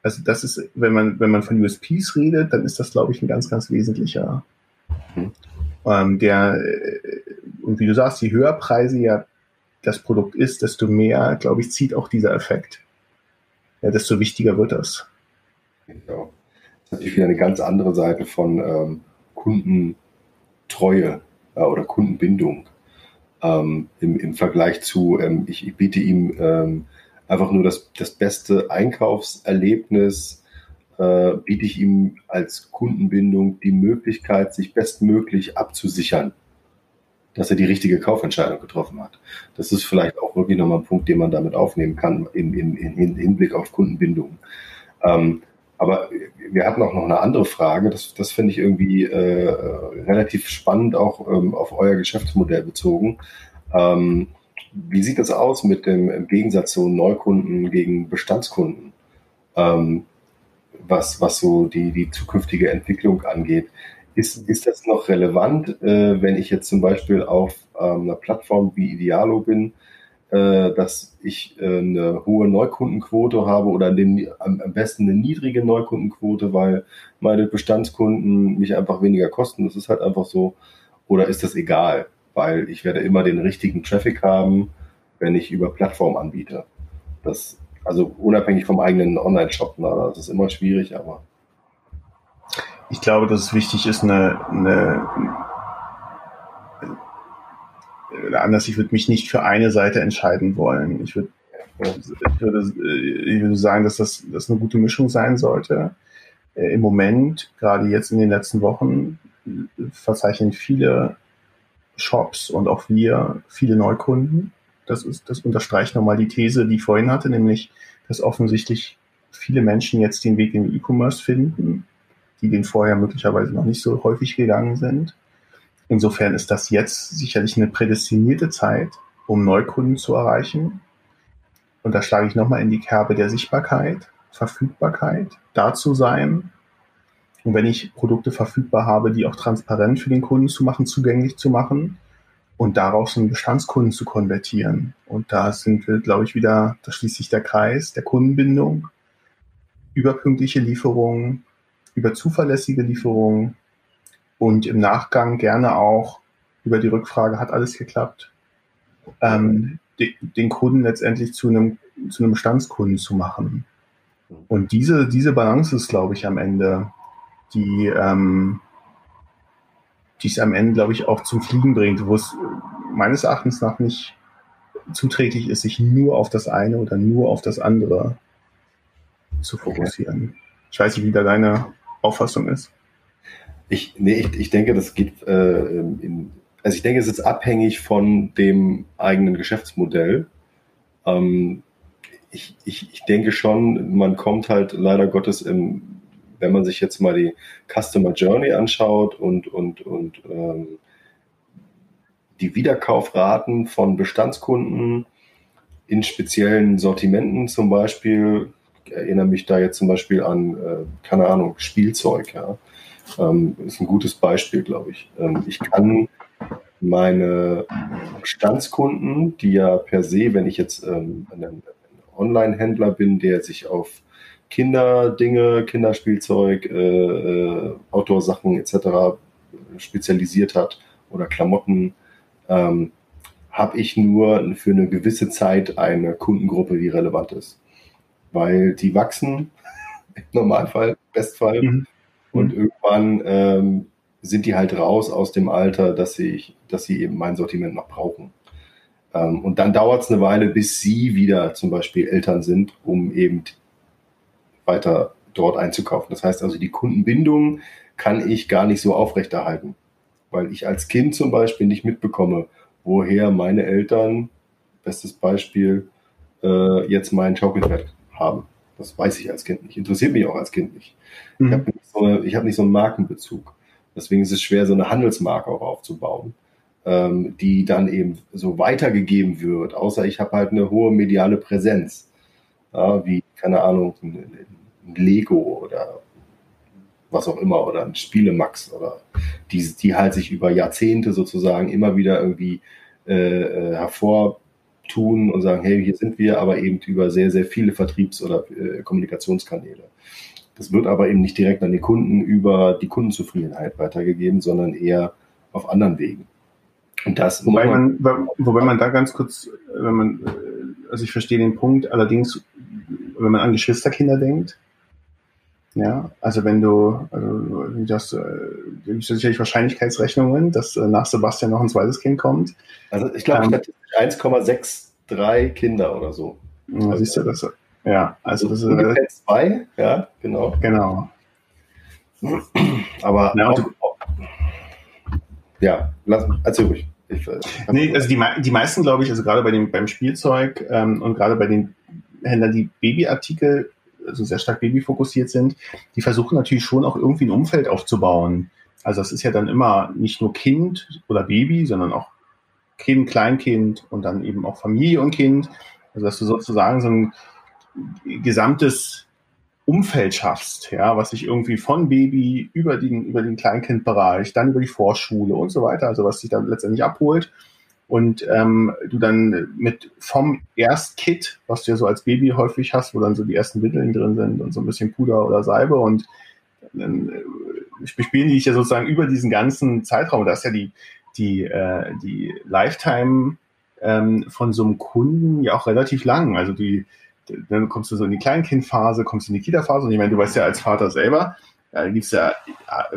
B: also das ist, wenn man, wenn man von USPs redet, dann ist das, glaube ich, ein ganz, ganz wesentlicher. Mhm. Ähm, der, äh, und wie du sagst, je höher Preise ja das Produkt ist, desto mehr, glaube ich, zieht auch dieser Effekt. Ja, desto wichtiger wird das.
A: Genau. Das ist natürlich wieder eine ganz andere Seite von ähm, Kundentreue äh, oder Kundenbindung ähm, im, im Vergleich zu, ähm, ich, ich, biete ihm ähm, einfach nur das, das beste Einkaufserlebnis, äh, biete ich ihm als Kundenbindung die Möglichkeit, sich bestmöglich abzusichern, dass er die richtige Kaufentscheidung getroffen hat. Das ist vielleicht auch wirklich nochmal ein Punkt, den man damit aufnehmen kann im, im, im Hinblick auf Kundenbindung. Ähm, aber wir hatten auch noch eine andere Frage, das, das finde ich irgendwie äh, relativ spannend, auch ähm, auf euer Geschäftsmodell bezogen. Ähm, wie sieht das aus mit dem Gegensatz zu Neukunden gegen Bestandskunden, ähm, was, was so die, die zukünftige Entwicklung angeht? Ist, ist das noch relevant, äh, wenn ich jetzt zum Beispiel auf ähm, einer Plattform wie Idealo bin, äh, dass ich äh, eine hohe Neukundenquote habe oder den, am, am, besten eine niedrige Neukundenquote, weil meine Bestandskunden mich einfach weniger kosten. Das ist halt einfach so. Oder ist das egal? Weil ich werde immer den richtigen Traffic haben, wenn ich über Plattform anbiete. Das, also unabhängig vom eigenen Online-Shop, das ist immer schwierig, aber.
B: Ich glaube, dass es wichtig ist, eine, eine oder anders, ich würde mich nicht für eine Seite entscheiden wollen. Ich würde, ich würde, ich würde sagen, dass das, das eine gute Mischung sein sollte. Äh, Im Moment, gerade jetzt in den letzten Wochen, verzeichnen viele Shops und auch wir viele Neukunden. Das, ist, das unterstreicht nochmal die These, die ich vorhin hatte, nämlich, dass offensichtlich viele Menschen jetzt den Weg in E-Commerce finden, die den vorher möglicherweise noch nicht so häufig gegangen sind. Insofern ist das jetzt sicherlich eine prädestinierte Zeit, um Neukunden zu erreichen. Und da schlage ich nochmal in die Kerbe der Sichtbarkeit, Verfügbarkeit, da zu sein. Und wenn ich Produkte verfügbar habe, die auch transparent für den Kunden zu machen, zugänglich zu machen und daraus einen Bestandskunden zu konvertieren. Und da sind wir, glaube ich, wieder, da schließt sich der Kreis der Kundenbindung, überpünktliche Lieferungen, über zuverlässige Lieferungen und im Nachgang gerne auch über die Rückfrage, hat alles geklappt, ähm, de, den Kunden letztendlich zu einem, zu einem Bestandskunden zu machen. Und diese, diese Balance ist, glaube ich, am Ende, die, ähm, die es am Ende, glaube ich, auch zum Fliegen bringt, wo es meines Erachtens nach nicht zuträglich ist, sich nur auf das eine oder nur auf das andere zu fokussieren. Okay. Ich weiß nicht, wie da deine Auffassung ist.
A: Ich, nee, ich, ich denke, das geht, äh, in, also ich denke, es ist abhängig von dem eigenen Geschäftsmodell. Ähm, ich, ich, ich denke schon, man kommt halt leider Gottes im, wenn man sich jetzt mal die Customer Journey anschaut und, und, und ähm, die Wiederkaufraten von Bestandskunden in speziellen Sortimenten zum Beispiel, erinnere mich da jetzt zum Beispiel an, äh, keine Ahnung, Spielzeug, ja. Ähm, ist ein gutes Beispiel, glaube ich. Ähm, ich kann meine Bestandskunden, die ja per se, wenn ich jetzt ähm, ein Online-Händler bin, der sich auf Kinderdinge, Kinderspielzeug, äh, äh, Outdoor-Sachen etc. spezialisiert hat oder Klamotten, ähm, habe ich nur für eine gewisse Zeit eine Kundengruppe, die relevant ist. Weil die wachsen, im Normalfall, Bestfall, mhm. und irgendwann ähm, sind die halt raus aus dem Alter, dass sie, dass sie eben mein Sortiment noch brauchen. Ähm, und dann dauert es eine Weile, bis sie wieder zum Beispiel Eltern sind, um eben weiter dort einzukaufen. Das heißt also, die Kundenbindung kann ich gar nicht so aufrechterhalten, weil ich als Kind zum Beispiel nicht mitbekomme, woher meine Eltern, bestes Beispiel, äh, jetzt mein Schaukelpferd haben. Das weiß ich als Kind nicht. Interessiert mich auch als Kind nicht. Mhm. Ich habe nicht, so hab nicht so einen Markenbezug. Deswegen ist es schwer, so eine Handelsmarke auch aufzubauen, ähm, die dann eben so weitergegeben wird, außer ich habe halt eine hohe mediale Präsenz. Ja, wie, keine Ahnung, ein, ein Lego oder was auch immer oder ein Spielemax oder die, die halt sich über Jahrzehnte sozusagen immer wieder irgendwie äh, äh, hervortun und sagen, hey, hier sind wir, aber eben über sehr, sehr viele Vertriebs- oder äh, Kommunikationskanäle. Das wird aber eben nicht direkt an die Kunden über die Kundenzufriedenheit weitergegeben, sondern eher auf anderen Wegen.
B: Und das wobei man, wobei man da ganz kurz, wenn man, also ich verstehe den Punkt, allerdings, wenn man an Geschwisterkinder denkt, ja, also wenn du, also das, äh, gibt sicherlich Wahrscheinlichkeitsrechnungen, dass äh, nach Sebastian noch ein zweites Kind kommt.
A: Also ich glaube, ähm, 1,63 Kinder oder so.
B: Ja, also, siehst du das? Ja, also das
A: ist äh, zwei, ja, genau.
B: Genau.
A: Aber ja, auch, auch, ja, lass, erzähl ruhig.
B: Ich, äh, nee, also die, die meisten, glaube ich, also gerade bei dem, beim Spielzeug ähm, und gerade bei den Händlern, die Babyartikel also sehr stark babyfokussiert sind, die versuchen natürlich schon auch irgendwie ein Umfeld aufzubauen. Also das ist ja dann immer nicht nur Kind oder Baby, sondern auch Kind, Kleinkind und dann eben auch Familie und Kind. Also dass du sozusagen so ein gesamtes Umfeld schaffst, ja, was sich irgendwie von Baby über den, über den Kleinkindbereich, dann über die Vorschule und so weiter, also was sich dann letztendlich abholt und ähm, du dann mit vom Erstkit, was du ja so als Baby häufig hast, wo dann so die ersten Windeln drin sind und so ein bisschen Puder oder Salbe und dann äh, bespielen die dich ja sozusagen über diesen ganzen Zeitraum. Da ist ja die, die, äh, die Lifetime ähm, von so einem Kunden ja auch relativ lang. Also die, dann kommst du so in die Kleinkindphase, kommst in die Kita-Phase und ich meine, du weißt ja als Vater selber, da gibt es ja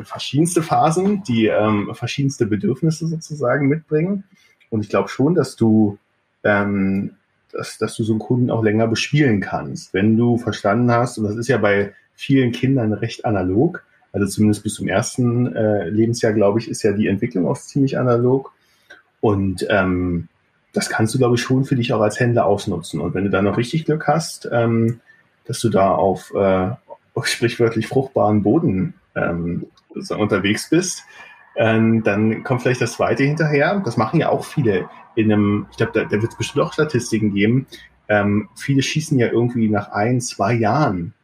B: verschiedenste Phasen, die ähm, verschiedenste Bedürfnisse sozusagen mitbringen. Und ich glaube schon, dass du, ähm, dass, dass du so einen Kunden auch länger bespielen kannst, wenn du verstanden hast, und das ist ja bei vielen Kindern recht analog, also zumindest bis zum ersten äh, Lebensjahr, glaube ich, ist ja die Entwicklung auch ziemlich analog. Und ähm, das kannst du, glaube ich, schon für dich auch als Händler ausnutzen. Und wenn du da noch richtig Glück hast, ähm, dass du da auf, äh, auf sprichwörtlich fruchtbaren Boden ähm, unterwegs bist, ähm, dann kommt vielleicht das zweite hinterher. Das machen ja auch viele in einem, ich glaube, da, da wird es bestimmt auch Statistiken geben. Ähm, viele schießen ja irgendwie nach ein, zwei Jahren.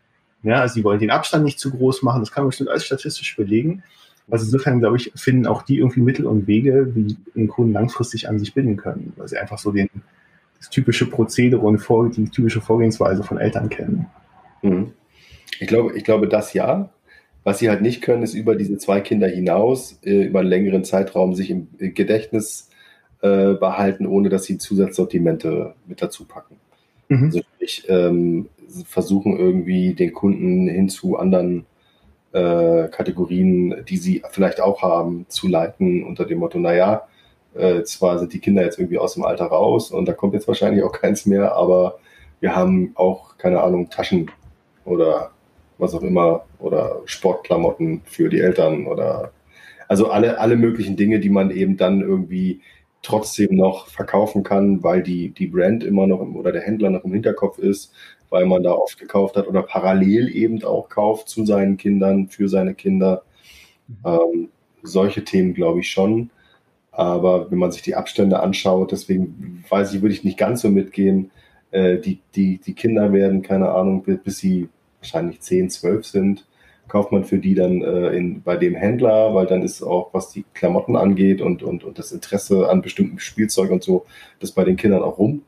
B: Ja, also die wollen den Abstand nicht zu groß machen. Das kann man bestimmt alles statistisch belegen. Also insofern, glaube ich, finden auch die irgendwie Mittel und Wege, wie einen Kunden langfristig an sich binden können, weil sie einfach so den, das typische Prozedere und vor, die typische Vorgehensweise von Eltern kennen.
A: Mhm. Ich glaube, ich glaube, das ja. Was sie halt nicht können, ist über diese zwei Kinder hinaus, äh, über einen längeren Zeitraum sich im Gedächtnis äh, behalten, ohne dass sie Zusatzsortimente mit dazu packen. Mhm. Also sprich, ähm, versuchen irgendwie den Kunden hin zu anderen äh, Kategorien, die sie vielleicht auch haben, zu leiten unter dem Motto, naja, äh, zwar sind die Kinder jetzt irgendwie aus dem Alter raus und da kommt jetzt wahrscheinlich auch keins mehr, aber wir haben auch, keine Ahnung, Taschen oder was auch immer oder Sportklamotten für die Eltern oder also alle, alle möglichen Dinge, die man eben dann irgendwie trotzdem noch verkaufen kann, weil die, die Brand immer noch im, oder der Händler noch im Hinterkopf ist, weil man da oft gekauft hat oder parallel eben auch kauft zu seinen Kindern, für seine Kinder. Ähm, solche Themen glaube ich schon. Aber wenn man sich die Abstände anschaut, deswegen weiß ich, würde ich nicht ganz so mitgehen. Äh, die, die, die Kinder werden, keine Ahnung, bis sie wahrscheinlich 10, 12 sind, kauft man für die dann äh, in, bei dem Händler, weil dann ist auch, was die Klamotten angeht und, und, und das Interesse an bestimmten Spielzeug und so, das bei den Kindern auch rum.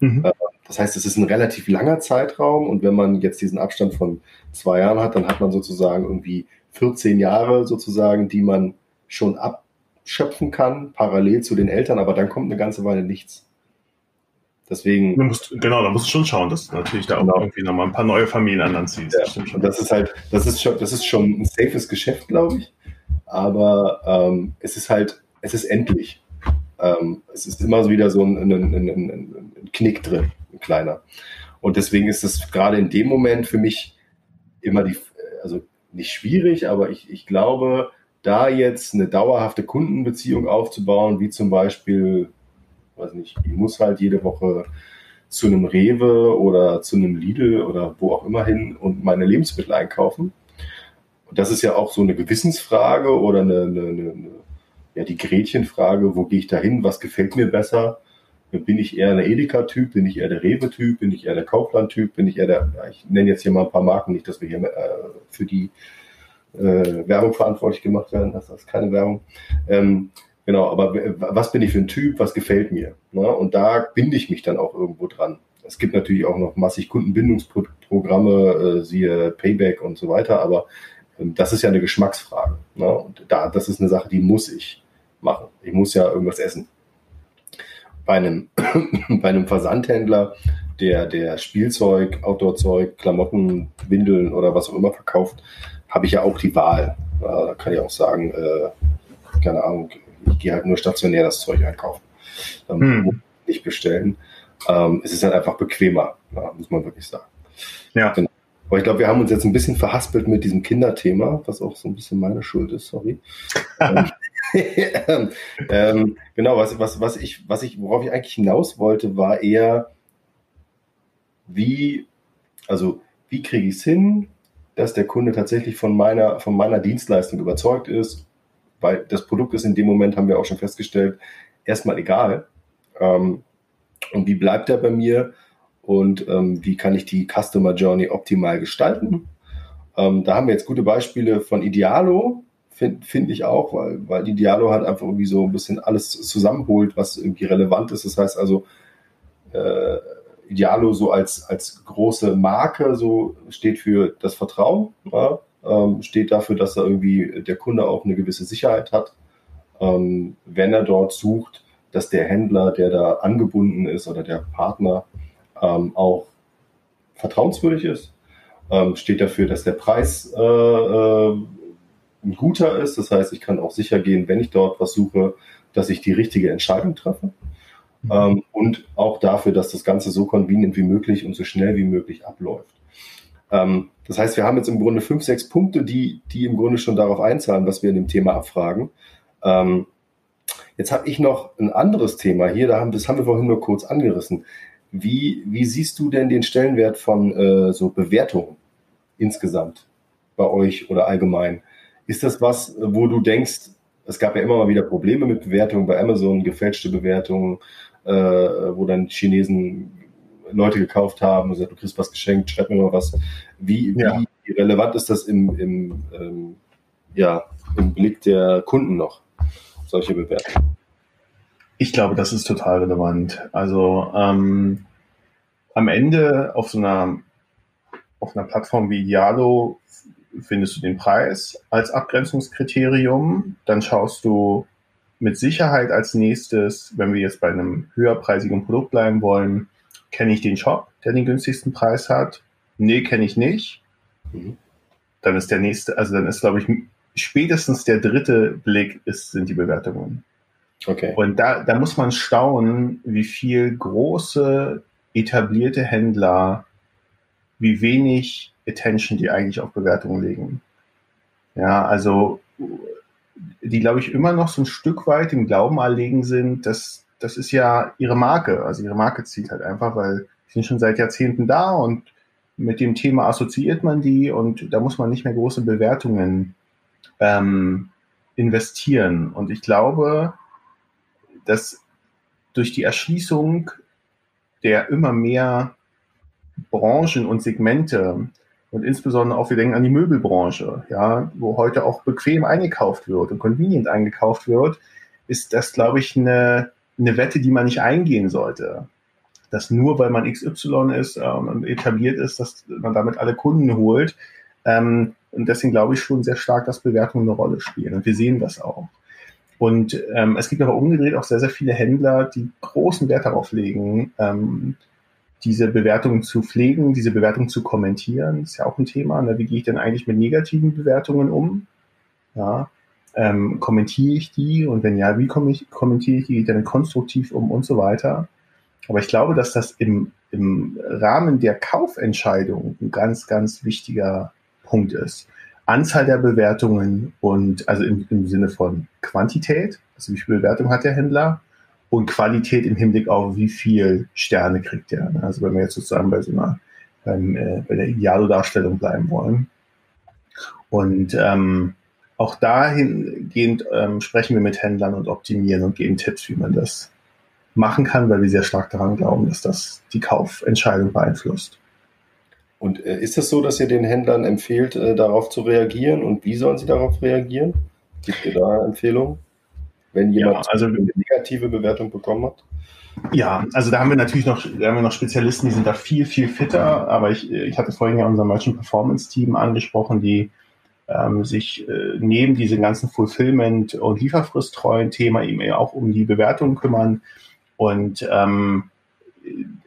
A: Mhm. Äh, das heißt, es ist ein relativ langer Zeitraum und wenn man jetzt diesen Abstand von zwei Jahren hat, dann hat man sozusagen irgendwie 14 Jahre sozusagen, die man schon abschöpfen kann, parallel zu den Eltern, aber dann kommt eine ganze Weile nichts. Deswegen.
B: Du musst, genau, da musst du schon schauen, dass du natürlich da auch genau. irgendwie nochmal ein paar neue Familien an Land ziehst.
A: Ja, das, das ist halt, das ist schon, das ist schon ein safes Geschäft, glaube ich. Aber ähm, es ist halt, es ist endlich. Ähm, es ist immer wieder so ein, ein, ein, ein, Knick drin, ein kleiner. Und deswegen ist es gerade in dem Moment für mich immer die, also nicht schwierig, aber ich, ich glaube, da jetzt eine dauerhafte Kundenbeziehung aufzubauen, wie zum Beispiel weiß nicht, ich muss halt jede Woche zu einem Rewe oder zu einem Lidl oder wo auch immer hin und meine Lebensmittel einkaufen. Und das ist ja auch so eine Gewissensfrage oder eine, eine, eine ja, die Gretchenfrage, wo gehe ich da hin, was gefällt mir besser? Bin ich eher der Edeka-Typ, bin ich eher der Rewe-Typ, bin ich eher der Kaufland-Typ, bin ich eher der, ich nenne jetzt hier mal ein paar Marken, nicht, dass wir hier äh, für die äh, Werbung verantwortlich gemacht werden, das ist keine Werbung. Ähm, Genau, aber was bin ich für ein Typ, was gefällt mir? Ne? Und da binde ich mich dann auch irgendwo dran. Es gibt natürlich auch noch massig Kundenbindungsprogramme, äh, siehe Payback und so weiter, aber ähm, das ist ja eine Geschmacksfrage. Ne? Und da, das ist eine Sache, die muss ich machen. Ich muss ja irgendwas essen. Bei einem, bei einem Versandhändler, der, der Spielzeug, Outdoorzeug, Klamotten, Windeln oder was auch immer verkauft, habe ich ja auch die Wahl. Ja, da kann ich auch sagen, äh, keine Ahnung, ich gehe halt nur stationär das Zeug einkaufen. Ähm, hm. Nicht bestellen. Ähm, es ist halt einfach bequemer, ja, muss man wirklich sagen. Ja. Genau. Aber ich glaube, wir haben uns jetzt ein bisschen verhaspelt mit diesem Kinderthema, was auch so ein bisschen meine Schuld ist, sorry. ähm, ähm, genau, was, was, was ich, was ich, worauf ich eigentlich hinaus wollte, war eher, wie, also wie kriege ich es hin, dass der Kunde tatsächlich von meiner, von meiner Dienstleistung überzeugt ist weil das Produkt ist in dem Moment, haben wir auch schon festgestellt, erstmal egal. Ähm, und wie bleibt er bei mir und ähm, wie kann ich die Customer Journey optimal gestalten? Ähm, da haben wir jetzt gute Beispiele von Idealo, finde find ich auch, weil, weil Idealo hat einfach irgendwie so ein bisschen alles zusammenholt, was irgendwie relevant ist. Das heißt also, äh, Idealo so als, als große Marke so steht für das Vertrauen. Ja? Ähm, steht dafür, dass er irgendwie der Kunde auch eine gewisse Sicherheit hat, ähm, wenn er dort sucht, dass der Händler, der da angebunden ist oder der Partner ähm, auch vertrauenswürdig ist. Ähm, steht dafür, dass der Preis äh, äh, ein guter ist. Das heißt, ich kann auch sicher gehen, wenn ich dort was suche, dass ich die richtige Entscheidung treffe. Mhm. Ähm, und auch dafür, dass das Ganze so convenient wie möglich und so schnell wie möglich abläuft. Ähm, das heißt, wir haben jetzt im Grunde fünf, sechs Punkte, die, die im Grunde schon darauf einzahlen, was wir in dem Thema abfragen. Ähm, jetzt habe ich noch ein anderes Thema hier, da haben, das haben wir vorhin nur kurz angerissen. Wie, wie siehst du denn den Stellenwert von äh, so Bewertungen insgesamt bei euch oder allgemein? Ist das was, wo du denkst, es gab ja immer mal wieder Probleme mit Bewertungen bei Amazon, gefälschte Bewertungen, äh, wo dann Chinesen Leute gekauft haben und gesagt, du kriegst was geschenkt, schreib mir mal was. Wie, ja. wie relevant ist das im, im ähm, ja, im Blick der Kunden noch, solche Bewertungen?
B: Ich glaube, das ist total relevant. Also ähm, am Ende auf so einer auf einer Plattform wie Idealo findest du den Preis als Abgrenzungskriterium. Dann schaust du mit Sicherheit als nächstes, wenn wir jetzt bei einem höherpreisigen Produkt bleiben wollen, kenne ich den Shop, der den günstigsten Preis hat? Nee, kenne ich nicht. Mhm. Dann ist der nächste, also dann ist, glaube ich, spätestens der dritte Blick ist, sind die Bewertungen. Okay. Und da, da muss man staunen, wie viel große etablierte Händler, wie wenig Attention die eigentlich auf Bewertungen legen. Ja, also die, glaube ich, immer noch so ein Stück weit im Glauben erlegen sind, dass das ist ja ihre Marke. Also ihre Marke zieht halt einfach, weil sie sind schon seit Jahrzehnten da und mit dem Thema assoziiert man die und da muss man nicht mehr große Bewertungen ähm, investieren. Und ich glaube, dass durch die Erschließung der immer mehr Branchen und Segmente und insbesondere auch, wir denken an die Möbelbranche, ja, wo heute auch bequem eingekauft wird und convenient eingekauft wird, ist das, glaube ich, eine, eine Wette, die man nicht eingehen sollte. Dass nur weil man XY ist äh, und etabliert ist, dass man damit alle Kunden holt. Ähm, und deswegen glaube ich schon sehr stark, dass Bewertungen eine Rolle spielen. Und wir sehen das auch. Und ähm, es gibt aber umgedreht auch sehr, sehr viele Händler, die großen Wert darauf legen, ähm, diese Bewertungen zu pflegen, diese Bewertungen zu kommentieren. Ist ja auch ein Thema. Ne? Wie gehe ich denn eigentlich mit negativen Bewertungen um? Ja, ähm, kommentiere ich die? Und wenn ja, wie kommentiere ich die? Dann konstruktiv um und so weiter? Aber ich glaube, dass das im, im Rahmen der Kaufentscheidung ein ganz, ganz wichtiger Punkt ist. Anzahl der Bewertungen und also im, im Sinne von Quantität, also wie viele Bewertungen hat der Händler und Qualität im Hinblick auf wie viel Sterne kriegt er. Also wenn wir jetzt sozusagen bei so einer beim, äh, bei der Idealo-Darstellung bleiben wollen. Und ähm, auch dahingehend ähm, sprechen wir mit Händlern und optimieren und geben Tipps, wie man das machen kann, weil wir sehr stark daran glauben, dass das die Kaufentscheidung beeinflusst.
A: Und äh, ist es so, dass ihr den Händlern empfehlt, äh, darauf zu reagieren? Und wie sollen sie darauf reagieren? Gibt ihr da Empfehlungen, wenn jemand ja, also, eine negative Bewertung bekommen hat?
B: Ja, also da haben wir natürlich noch, da haben wir noch Spezialisten, die sind da viel, viel fitter. Aber ich, ich hatte vorhin ja unser Merchant Performance Team angesprochen, die ähm, sich äh, neben diesem ganzen Fulfillment- und Lieferfristtreuen Thema eben auch um die Bewertung kümmern. Und ähm,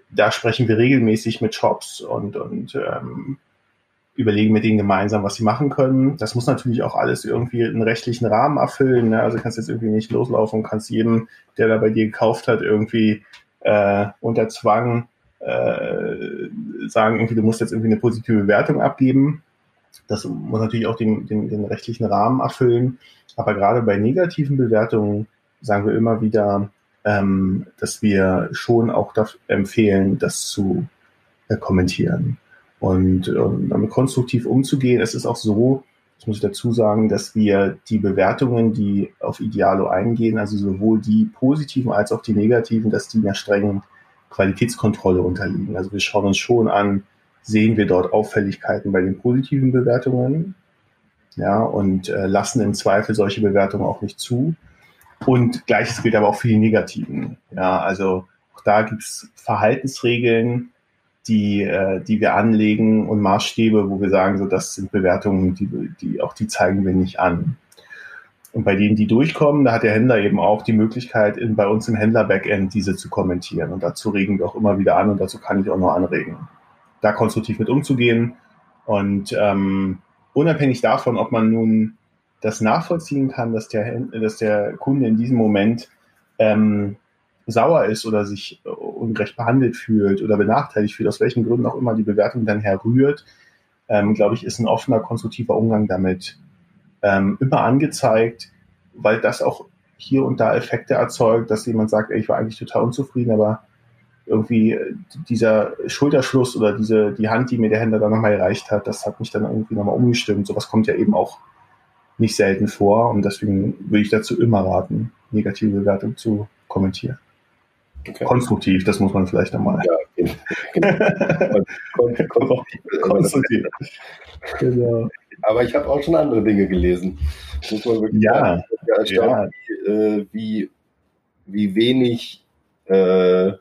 B: da sprechen wir regelmäßig mit Shops und, und ähm, überlegen mit denen gemeinsam, was sie machen können. Das muss natürlich auch alles irgendwie einen rechtlichen Rahmen erfüllen. Ne? Also kannst jetzt irgendwie nicht loslaufen und kannst jedem, der da bei dir gekauft hat, irgendwie äh, unter Zwang äh, sagen, irgendwie, du musst jetzt irgendwie eine positive Bewertung abgeben. Das muss natürlich auch den, den, den rechtlichen Rahmen erfüllen. Aber gerade bei negativen Bewertungen sagen wir immer wieder, ähm, dass wir schon auch empfehlen, das zu äh, kommentieren und ähm, damit konstruktiv umzugehen. Es ist auch so, das muss ich dazu sagen, dass wir die Bewertungen, die auf Idealo eingehen, also sowohl die positiven als auch die negativen, dass die einer strengen Qualitätskontrolle unterliegen. Also wir schauen uns schon an, sehen wir dort Auffälligkeiten bei den positiven Bewertungen, ja, und äh, lassen im Zweifel solche Bewertungen auch nicht zu. Und gleiches gilt aber auch für die negativen. Ja, also auch da gibt's Verhaltensregeln, die, äh, die wir anlegen und Maßstäbe, wo wir sagen, so das sind Bewertungen, die, die auch die zeigen wir nicht an. Und bei denen, die durchkommen, da hat der Händler eben auch die Möglichkeit, in, bei uns im Händler-Backend diese zu kommentieren. Und dazu regen wir auch immer wieder an und dazu kann ich auch noch anregen, da konstruktiv mit umzugehen. Und ähm, unabhängig davon, ob man nun das nachvollziehen kann, dass der, dass der Kunde in diesem Moment ähm, sauer ist oder sich äh, ungerecht behandelt fühlt oder benachteiligt fühlt, aus welchen Gründen auch immer die Bewertung dann herrührt, ähm, glaube ich, ist ein offener, konstruktiver Umgang damit ähm, immer angezeigt, weil das auch hier und da Effekte erzeugt, dass jemand sagt, ey, ich war eigentlich total unzufrieden, aber irgendwie äh, dieser Schulterschluss oder diese, die Hand, die mir der Händler dann nochmal erreicht hat, das hat mich dann irgendwie nochmal umgestimmt. Sowas kommt ja eben auch nicht selten vor und deswegen würde ich dazu immer raten, negative Bewertung zu kommentieren. Okay. Konstruktiv, das muss man vielleicht einmal. Ja, genau. konstruktiv. genau.
A: Aber ich habe auch schon andere Dinge gelesen.
B: Muss man wirklich ja,
A: sagen, ja. Wie, äh, wie, wie wenig äh,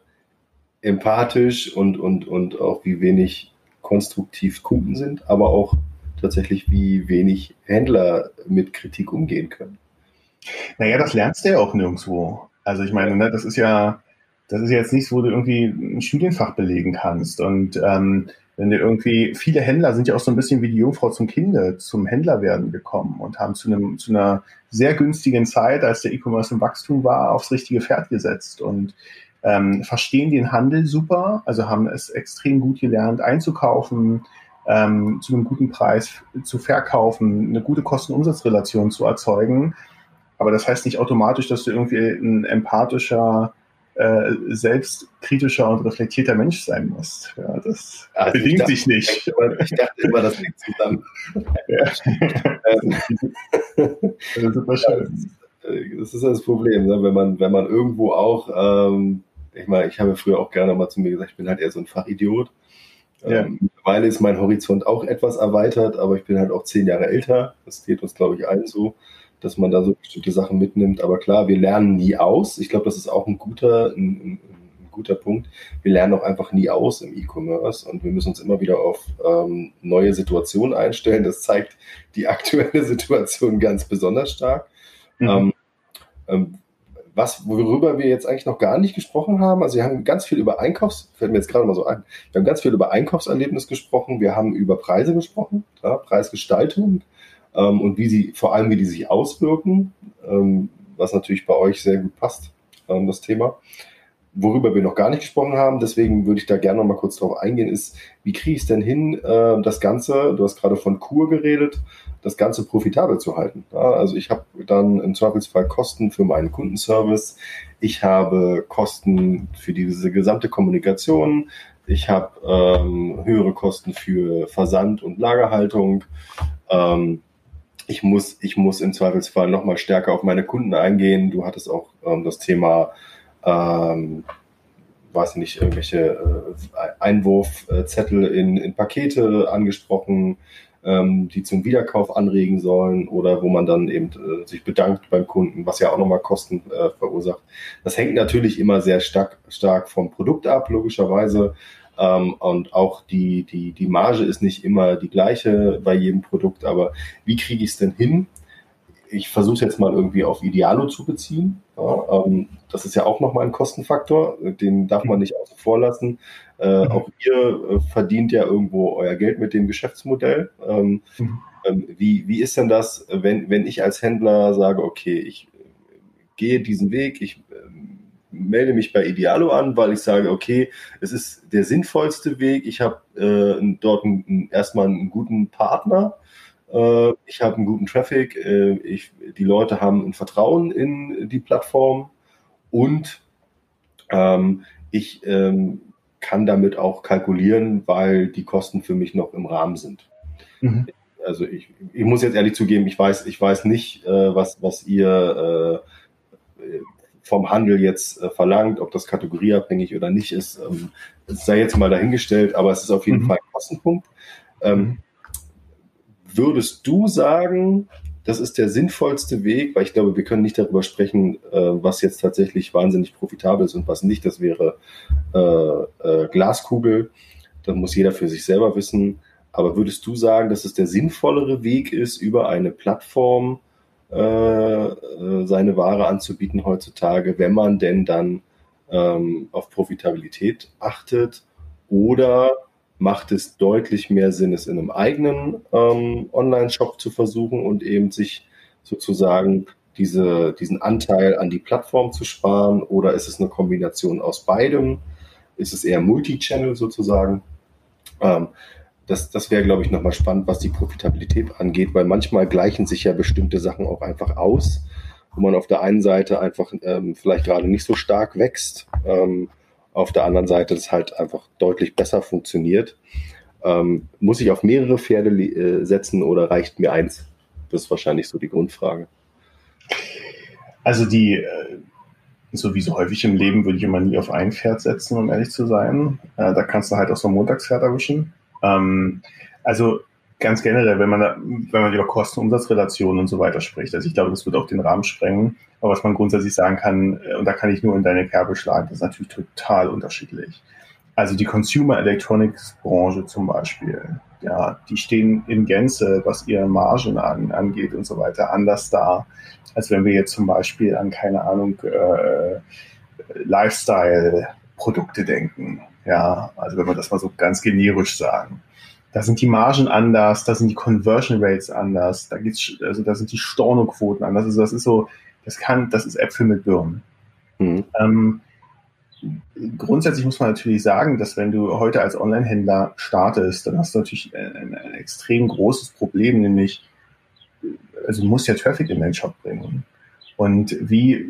A: empathisch und, und, und auch wie wenig konstruktiv Kunden sind, aber auch tatsächlich, wie wenig Händler mit Kritik umgehen können.
B: Naja, das lernst du ja auch nirgendwo. Also ich meine, ne, das ist ja, das ist jetzt nichts, wo du irgendwie ein Studienfach belegen kannst. Und ähm, wenn du irgendwie, viele Händler sind ja auch so ein bisschen wie die Jungfrau zum Kinde zum Händler werden gekommen und haben zu einem, zu einer sehr günstigen Zeit, als der E-Commerce im Wachstum war, aufs richtige Pferd gesetzt und ähm, verstehen den Handel super, also haben es extrem gut gelernt einzukaufen, ähm, zu einem guten Preis zu verkaufen, eine gute Kosten-Umsatz-Relation zu erzeugen. Aber das heißt nicht automatisch, dass du irgendwie ein empathischer, äh, selbstkritischer und reflektierter Mensch sein musst. Ja, das also bedingt dachte, sich nicht.
A: Ich dachte, immer, das liegt zusammen. Ja. das ist schön. Das ist das Problem, ne? wenn, man, wenn man irgendwo auch, ähm, ich meine, ich habe früher auch gerne mal zu mir gesagt, ich bin halt eher so ein Fachidiot. Ja. Ähm, mittlerweile ist mein Horizont auch etwas erweitert, aber ich bin halt auch zehn Jahre älter. Das geht uns, glaube ich, allen so, dass man da so bestimmte Sachen mitnimmt. Aber klar, wir lernen nie aus. Ich glaube, das ist auch ein guter, ein, ein guter Punkt. Wir lernen auch einfach nie aus im E-Commerce und wir müssen uns immer wieder auf ähm, neue Situationen einstellen. Das zeigt die aktuelle Situation ganz besonders stark. Mhm. Ähm, ähm was, worüber wir jetzt eigentlich noch gar nicht gesprochen haben, also wir haben ganz viel über Einkaufs, fällt mir jetzt gerade mal so ein, wir haben ganz viel über Einkaufserlebnis gesprochen, wir haben über Preise gesprochen, ja, Preisgestaltung ähm, und wie sie, vor allem wie die sich auswirken, ähm, was natürlich bei euch sehr gut passt, ähm, das Thema. Worüber wir noch gar nicht gesprochen haben, deswegen würde ich da gerne noch mal kurz drauf eingehen, ist, wie kriege ich es denn hin, äh, das Ganze, du hast gerade von Kur geredet, das Ganze profitabel zu halten. Ja, also ich habe dann im Zweifelsfall Kosten für meinen Kundenservice, ich habe Kosten für diese gesamte Kommunikation, ich habe ähm, höhere Kosten für Versand und Lagerhaltung. Ähm, ich muss, ich muss im Zweifelsfall noch mal stärker auf meine Kunden eingehen. Du hattest auch ähm, das Thema ähm, weiß nicht, irgendwelche äh, Einwurfzettel in, in Pakete angesprochen, ähm, die zum Wiederkauf anregen sollen oder wo man dann eben äh, sich bedankt beim Kunden, was ja auch nochmal Kosten äh, verursacht. Das hängt natürlich immer sehr stark, stark vom Produkt ab, logischerweise. Ähm, und auch die, die, die Marge ist nicht immer die gleiche bei jedem Produkt, aber wie kriege ich es denn hin, ich versuche es jetzt mal irgendwie auf Idealo zu beziehen. Ja, ähm, das ist ja auch nochmal ein Kostenfaktor, den darf man nicht außen vor lassen. Äh, mhm. Auch ihr äh, verdient ja irgendwo euer Geld mit dem Geschäftsmodell. Ähm, mhm. ähm, wie, wie ist denn das, wenn, wenn ich als Händler sage, okay, ich gehe diesen Weg, ich ähm, melde mich bei Idealo an, weil ich sage, okay, es ist der sinnvollste Weg. Ich habe äh, dort ein, erstmal einen guten Partner, äh, ich habe einen guten Traffic, äh, ich, die Leute haben ein Vertrauen in die Plattform und ähm, ich ähm, kann damit auch kalkulieren, weil die Kosten für mich noch im Rahmen sind. Mhm. Also ich, ich muss jetzt ehrlich zugeben, ich weiß, ich weiß nicht, äh, was, was ihr äh, vom Handel jetzt äh, verlangt, ob das kategorieabhängig oder nicht ist, ähm, sei jetzt mal dahingestellt, aber es ist auf jeden mhm. Fall ein Kostenpunkt. Ähm, mhm. Würdest du sagen, das ist der sinnvollste Weg, weil ich glaube, wir können nicht darüber sprechen, äh, was jetzt tatsächlich wahnsinnig profitabel ist und was nicht. Das wäre äh, äh, Glaskugel. Das muss jeder für sich selber wissen. Aber würdest du sagen, dass es der sinnvollere Weg ist, über eine Plattform äh, äh seine Ware anzubieten heutzutage, wenn man denn dann ähm, auf Profitabilität achtet? Oder macht es deutlich mehr Sinn, es in einem eigenen ähm, Online-Shop zu versuchen und eben sich sozusagen diese, diesen Anteil an die Plattform zu sparen? Oder ist es eine Kombination aus beidem? Ist es eher Multi-Channel sozusagen? Ähm, das, das wäre, glaube ich, nochmal spannend, was die Profitabilität angeht, weil manchmal gleichen sich ja bestimmte Sachen auch einfach aus, wo man auf der einen Seite einfach ähm, vielleicht gerade nicht so stark wächst. Ähm, auf der anderen Seite das halt einfach deutlich besser funktioniert. Ähm, muss ich auf mehrere Pferde äh, setzen oder reicht mir eins? Das ist wahrscheinlich so die Grundfrage.
B: Also die, äh, so wie so häufig im Leben, würde ich immer nie auf ein Pferd setzen, um ehrlich zu sein. Äh, da kannst du halt auch so ein Montagspferd erwischen. Ähm, also ganz generell, wenn man, da, wenn man über Kosten-Umsatz-Relationen und so weiter spricht, also ich glaube, das wird auch den Rahmen sprengen. Aber was man grundsätzlich sagen kann, äh, und da kann ich nur in deine Kerbe schlagen, das ist natürlich total unterschiedlich. Also die Consumer Electronics Branche zum Beispiel, ja, die stehen in Gänze, was ihre Margen an, angeht und so weiter, anders da, als wenn wir jetzt zum Beispiel an, keine Ahnung, äh, Lifestyle-Produkte denken. Ja, also wenn wir das mal so ganz generisch sagen. Da sind die Margen anders, da sind die Conversion Rates anders, da geht's, also da sind die Stornoquoten anders. Also das ist so, das kann, das ist Äpfel mit Birnen. Mhm. Ähm, grundsätzlich muss man natürlich sagen, dass wenn du heute als Online-Händler startest, dann hast du natürlich ein, ein, extrem großes Problem, nämlich, also du musst ja Traffic in deinen Shop bringen. Und wie,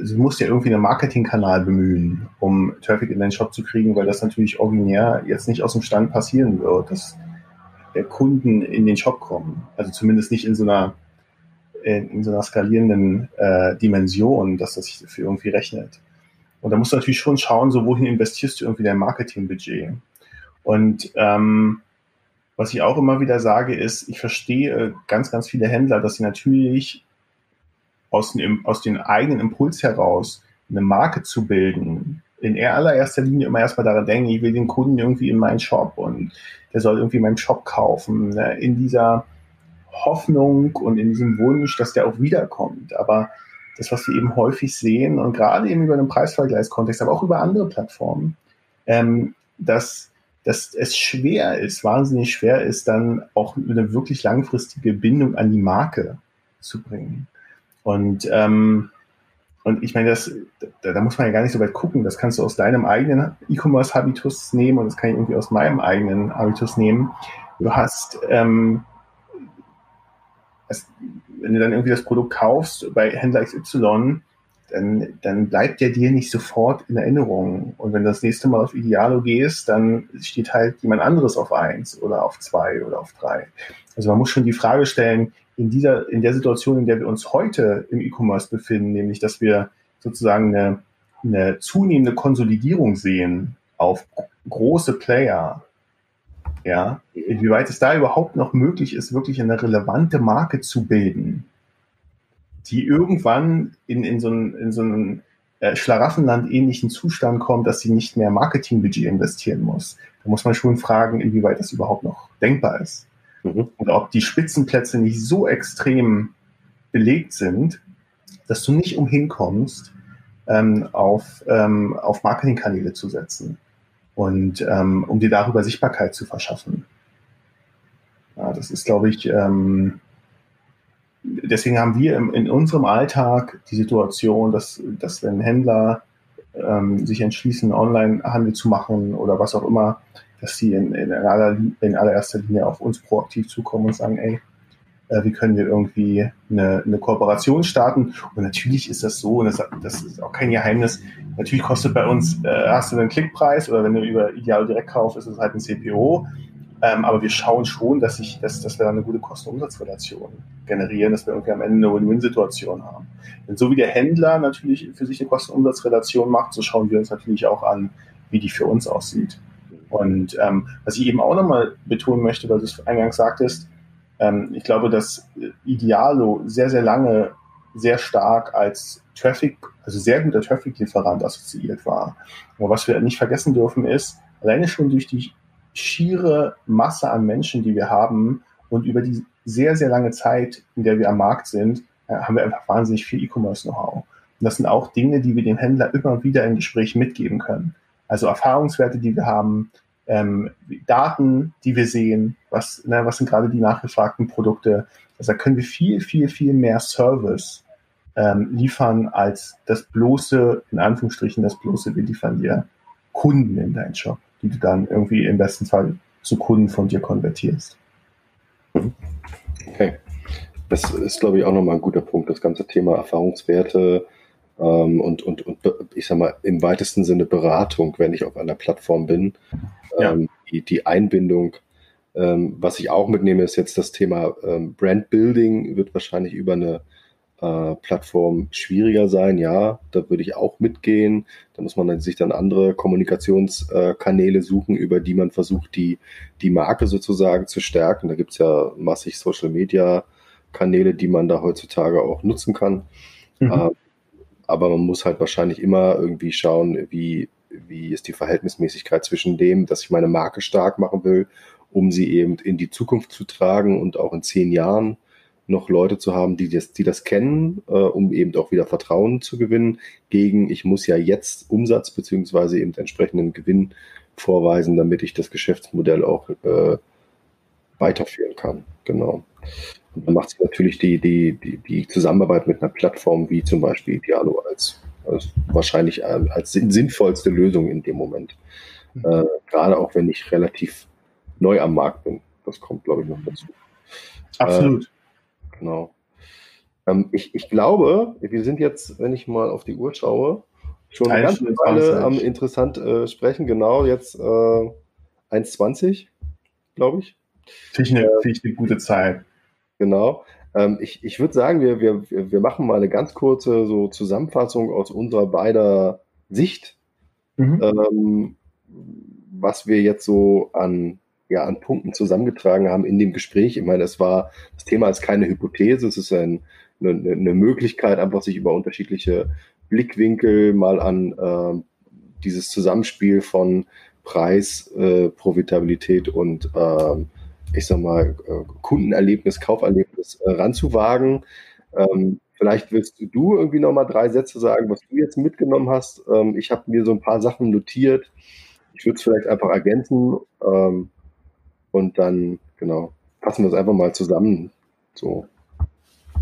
B: du musst ja irgendwie einen Marketingkanal bemühen, um Traffic in deinen Shop zu kriegen, weil das natürlich originär jetzt nicht aus dem Stand passieren wird, dass Kunden in den Shop kommen. Also zumindest nicht in so einer in, so einer skalierenden äh, Dimension, dass das sich dafür irgendwie rechnet. Und da musst du natürlich schon schauen, so wohin investierst du irgendwie dein Marketingbudget. Und ähm, was ich auch immer wieder sage, ist, ich verstehe ganz, ganz viele Händler, dass sie natürlich aus, dem, aus den eigenen Impuls heraus eine Marke zu bilden, in allererster Linie immer erstmal daran denken, ich will den Kunden irgendwie in meinen Shop und der soll irgendwie meinen Shop kaufen. Ne? In dieser Hoffnung und in diesem Wunsch, dass der auch wiederkommt. Aber das, was wir eben häufig sehen und gerade eben über einen Preisvergleichskontext, aber auch über andere Plattformen, ähm, dass, dass es schwer ist, wahnsinnig schwer ist, dann auch eine wirklich langfristige Bindung an die Marke zu bringen. Und, ähm, und ich meine, das, da, da, muss man ja gar nicht so weit gucken. Das kannst du aus deinem eigenen E-Commerce-Habitus nehmen und das kann ich irgendwie aus meinem eigenen Habitus nehmen. Du hast ähm, es, wenn du dann irgendwie das Produkt kaufst bei Händler XY, dann, dann bleibt der dir nicht sofort in Erinnerung. Und wenn du das nächste Mal auf Idealo gehst, dann steht halt jemand anderes auf eins oder auf zwei oder auf drei. Also man muss schon die Frage stellen, in dieser, in der Situation, in der wir uns heute im E-Commerce befinden, nämlich, dass wir sozusagen eine, eine zunehmende Konsolidierung sehen auf große Player, ja, inwieweit es da überhaupt noch möglich ist, wirklich eine relevante Marke zu bilden, die irgendwann in, in so einen, in so einen äh, Schlaraffenland ähnlichen Zustand kommt, dass sie nicht mehr Marketingbudget investieren muss. Da muss man schon fragen, inwieweit das überhaupt noch denkbar ist. Mhm. Und ob die Spitzenplätze nicht so extrem belegt sind, dass du nicht umhin kommst, ähm, auf, ähm, auf Marketingkanäle zu setzen und ähm, um dir darüber Sichtbarkeit zu verschaffen. Ja, das ist, glaube ich, ähm, deswegen haben wir im, in unserem Alltag die Situation, dass, dass wenn Händler ähm, sich entschließen, Online-Handel zu machen oder was auch immer, dass sie in, in, aller, in allererster Linie auf uns proaktiv zukommen und sagen, ey, äh, wie können wir irgendwie eine, eine Kooperation starten. Und natürlich ist das so, und das, das ist auch kein Geheimnis, natürlich kostet bei uns, äh, hast du einen Klickpreis oder wenn du über Ideal direkt kaufst, ist es halt ein CPO. Ähm, aber wir schauen schon, dass, ich, dass, dass wir da eine gute Kosten-Umsatz-Relation generieren, dass wir irgendwie am Ende eine Win-Win-Situation haben. Denn so wie der Händler natürlich für sich eine Kosten-Umsatz-Relation macht, so schauen wir uns natürlich auch an, wie die für uns aussieht. Und ähm, was ich eben auch nochmal betonen möchte, weil du es eingangs sagtest, ähm, ich glaube, dass Idealo sehr, sehr lange sehr stark als Traffic, also sehr guter Traffic-Lieferant assoziiert war. Aber was wir nicht vergessen dürfen ist, alleine schon durch die schiere Masse an Menschen, die wir haben und über die sehr, sehr lange Zeit, in der wir am Markt sind, äh, haben wir einfach wahnsinnig viel E-Commerce-Know-how. Und das sind auch Dinge, die wir dem Händler immer wieder im Gespräch mitgeben können. Also Erfahrungswerte, die wir haben, ähm, Daten, die wir sehen, was, ne, was sind gerade die nachgefragten Produkte. Also da können wir viel, viel, viel mehr Service ähm, liefern als das bloße, in Anführungsstrichen, das bloße, wir liefern dir Kunden in deinen Shop, die du dann irgendwie im besten Fall zu Kunden von dir konvertierst.
A: Okay. Das ist, glaube ich, auch nochmal ein guter Punkt, das ganze Thema Erfahrungswerte, ähm, und, und, und ich sag mal, im weitesten Sinne Beratung, wenn ich auf einer Plattform bin. Ja. Ähm, die, die Einbindung. Ähm, was ich auch mitnehme, ist jetzt das Thema ähm, Brand Building, wird wahrscheinlich über eine äh, Plattform schwieriger sein, ja, da würde ich auch mitgehen. Da muss man dann sich dann andere Kommunikationskanäle suchen, über die man versucht, die, die Marke sozusagen zu stärken. Da gibt's ja massig Social Media Kanäle, die man da heutzutage auch nutzen kann. Mhm. Äh, aber man muss halt wahrscheinlich immer irgendwie schauen, wie, wie ist die Verhältnismäßigkeit zwischen dem, dass ich meine Marke stark machen will, um sie eben in die Zukunft zu tragen und auch in zehn Jahren noch Leute zu haben, die das, die das kennen, äh, um eben auch wieder Vertrauen zu gewinnen, gegen ich muss ja jetzt Umsatz beziehungsweise eben entsprechenden Gewinn vorweisen, damit ich das Geschäftsmodell auch äh, weiterführen kann. Genau. Und dann macht sich natürlich die, die, die, die Zusammenarbeit mit einer Plattform wie zum Beispiel Dialo als, als wahrscheinlich als sinnvollste Lösung in dem Moment. Mhm. Äh, gerade auch wenn ich relativ neu am Markt bin. Das kommt, glaube ich, noch dazu.
B: Absolut. Äh,
A: Genau. Ähm, ich, ich glaube, wir sind jetzt, wenn ich mal auf die Uhr schaue, schon eine ganze Weile am interessant äh, sprechen. Genau, jetzt äh, 1,20, glaube ich.
B: Finde ich, eine, äh, find ich eine gute Zeit.
A: Genau. Ähm, ich ich würde sagen, wir, wir, wir machen mal eine ganz kurze so Zusammenfassung aus unserer beider Sicht, mhm. ähm, was wir jetzt so an ja, an Punkten zusammengetragen haben in dem Gespräch. Ich meine, es war, das Thema ist keine Hypothese, es ist ein, eine, eine Möglichkeit, einfach sich über unterschiedliche Blickwinkel mal an äh, dieses Zusammenspiel von Preis, äh, Profitabilität und äh, ich sag mal, äh, Kundenerlebnis, Kauferlebnis äh, ranzuwagen. Ähm, vielleicht willst du irgendwie noch mal drei Sätze sagen, was du jetzt mitgenommen hast. Ähm, ich habe mir so ein paar Sachen notiert. Ich würde es vielleicht einfach ergänzen. Ähm, und dann, genau, fassen wir es einfach mal zusammen, so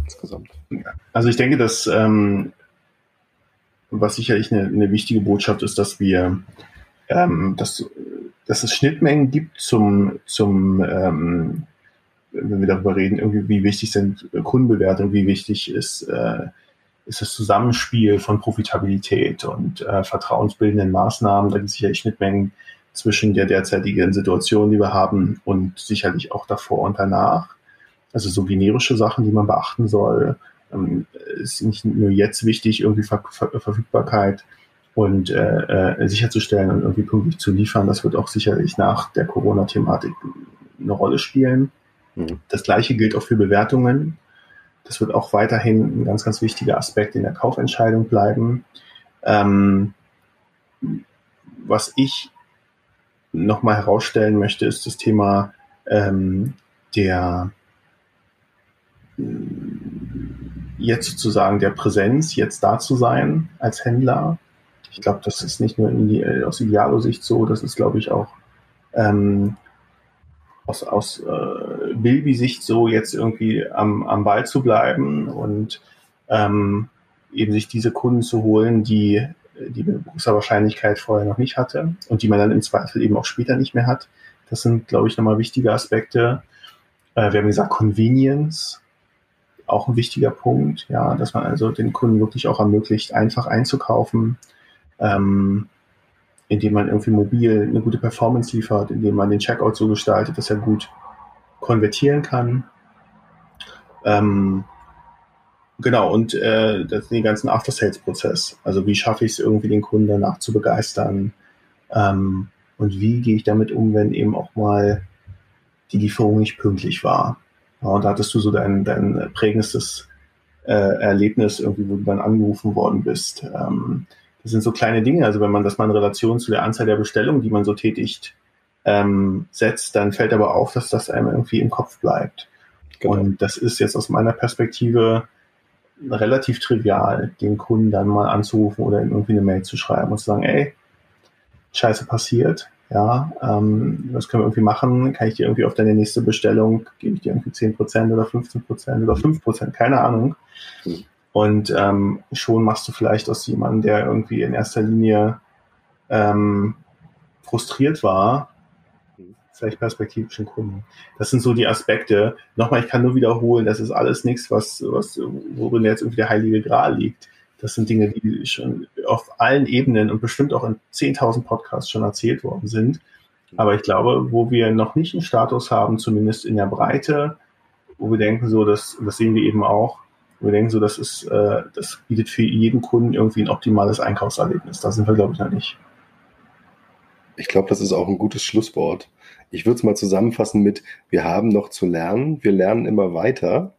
A: insgesamt.
B: Also ich denke, dass was sicherlich eine, eine wichtige Botschaft ist, dass wir, ähm, dass, dass es Schnittmengen gibt zum, zum ähm, wenn wir darüber reden, irgendwie, wie wichtig sind Kundenbewertungen, wie wichtig ist, äh, ist das Zusammenspiel von Profitabilität und äh, vertrauensbildenden Maßnahmen. Da gibt es sicherlich Schnittmengen zwischen der derzeitigen Situation, die wir haben und sicherlich auch davor und danach. Also so generische Sachen, die man beachten soll. Ähm, ist nicht nur jetzt wichtig, irgendwie Ver Ver Verfügbarkeit und äh, äh, sicherzustellen und irgendwie pünktlich zu liefern. Das wird auch sicherlich nach der Corona-Thematik eine Rolle spielen. Mhm. Das gleiche gilt auch für Bewertungen. Das wird auch weiterhin ein ganz, ganz wichtiger Aspekt in der Kaufentscheidung bleiben. Ähm, was ich nochmal herausstellen möchte, ist das Thema ähm, der jetzt sozusagen der Präsenz, jetzt da zu sein als Händler. Ich glaube, das ist nicht nur die, aus Idealo-Sicht so, das ist, glaube ich, auch ähm, aus, aus äh, Bilby-Sicht so, jetzt irgendwie am, am Ball zu bleiben und ähm, eben sich diese Kunden zu holen, die die man mit großer Wahrscheinlichkeit vorher noch nicht hatte und die man dann im Zweifel eben auch später nicht mehr hat. Das sind, glaube ich, nochmal wichtige Aspekte. Äh, wir haben gesagt, Convenience, auch ein wichtiger Punkt, ja, dass man also den Kunden wirklich auch ermöglicht, einfach einzukaufen, ähm, indem man irgendwie mobil eine gute Performance liefert, indem man den Checkout so gestaltet, dass er gut konvertieren kann. Ähm, Genau, und äh, den ganzen After-Sales-Prozess. Also wie schaffe ich es irgendwie, den Kunden danach zu begeistern? Ähm, und wie gehe ich damit um, wenn eben auch mal die Lieferung nicht pünktlich war? Ja, und da hattest du so dein, dein prägendstes äh, Erlebnis, irgendwie, wo du dann angerufen worden bist. Ähm, das sind so kleine Dinge. Also wenn man das mal in Relation zu der Anzahl der Bestellungen, die man so tätigt, ähm, setzt, dann fällt aber auf, dass das einem irgendwie im Kopf bleibt. Genau. Und das ist jetzt aus meiner Perspektive relativ trivial, den Kunden dann mal anzurufen oder irgendwie eine Mail zu schreiben und zu sagen, ey, Scheiße passiert, ja, ähm, was können wir irgendwie machen? Kann ich dir irgendwie auf deine nächste Bestellung, gebe ich dir irgendwie 10% oder 15% oder 5%, keine Ahnung. Und ähm, schon machst du vielleicht aus jemandem, der irgendwie in erster Linie ähm, frustriert war, vielleicht perspektivischen Kunden. Das sind so die Aspekte. Nochmal, ich kann nur wiederholen, das ist alles nichts, was, was, worin jetzt irgendwie der heilige Gral liegt. Das sind Dinge, die schon auf allen Ebenen und bestimmt auch in 10.000 Podcasts schon erzählt worden sind. Aber ich glaube, wo wir noch nicht einen Status haben, zumindest in der Breite, wo wir denken, so, das, das sehen wir eben auch, Wir denken so, das ist, äh, das bietet für jeden Kunden irgendwie ein optimales Einkaufserlebnis. Da sind wir, glaube ich, noch nicht.
A: Ich glaube, das ist auch ein gutes Schlusswort. Ich würde es mal zusammenfassen mit, wir haben noch zu lernen, wir lernen immer weiter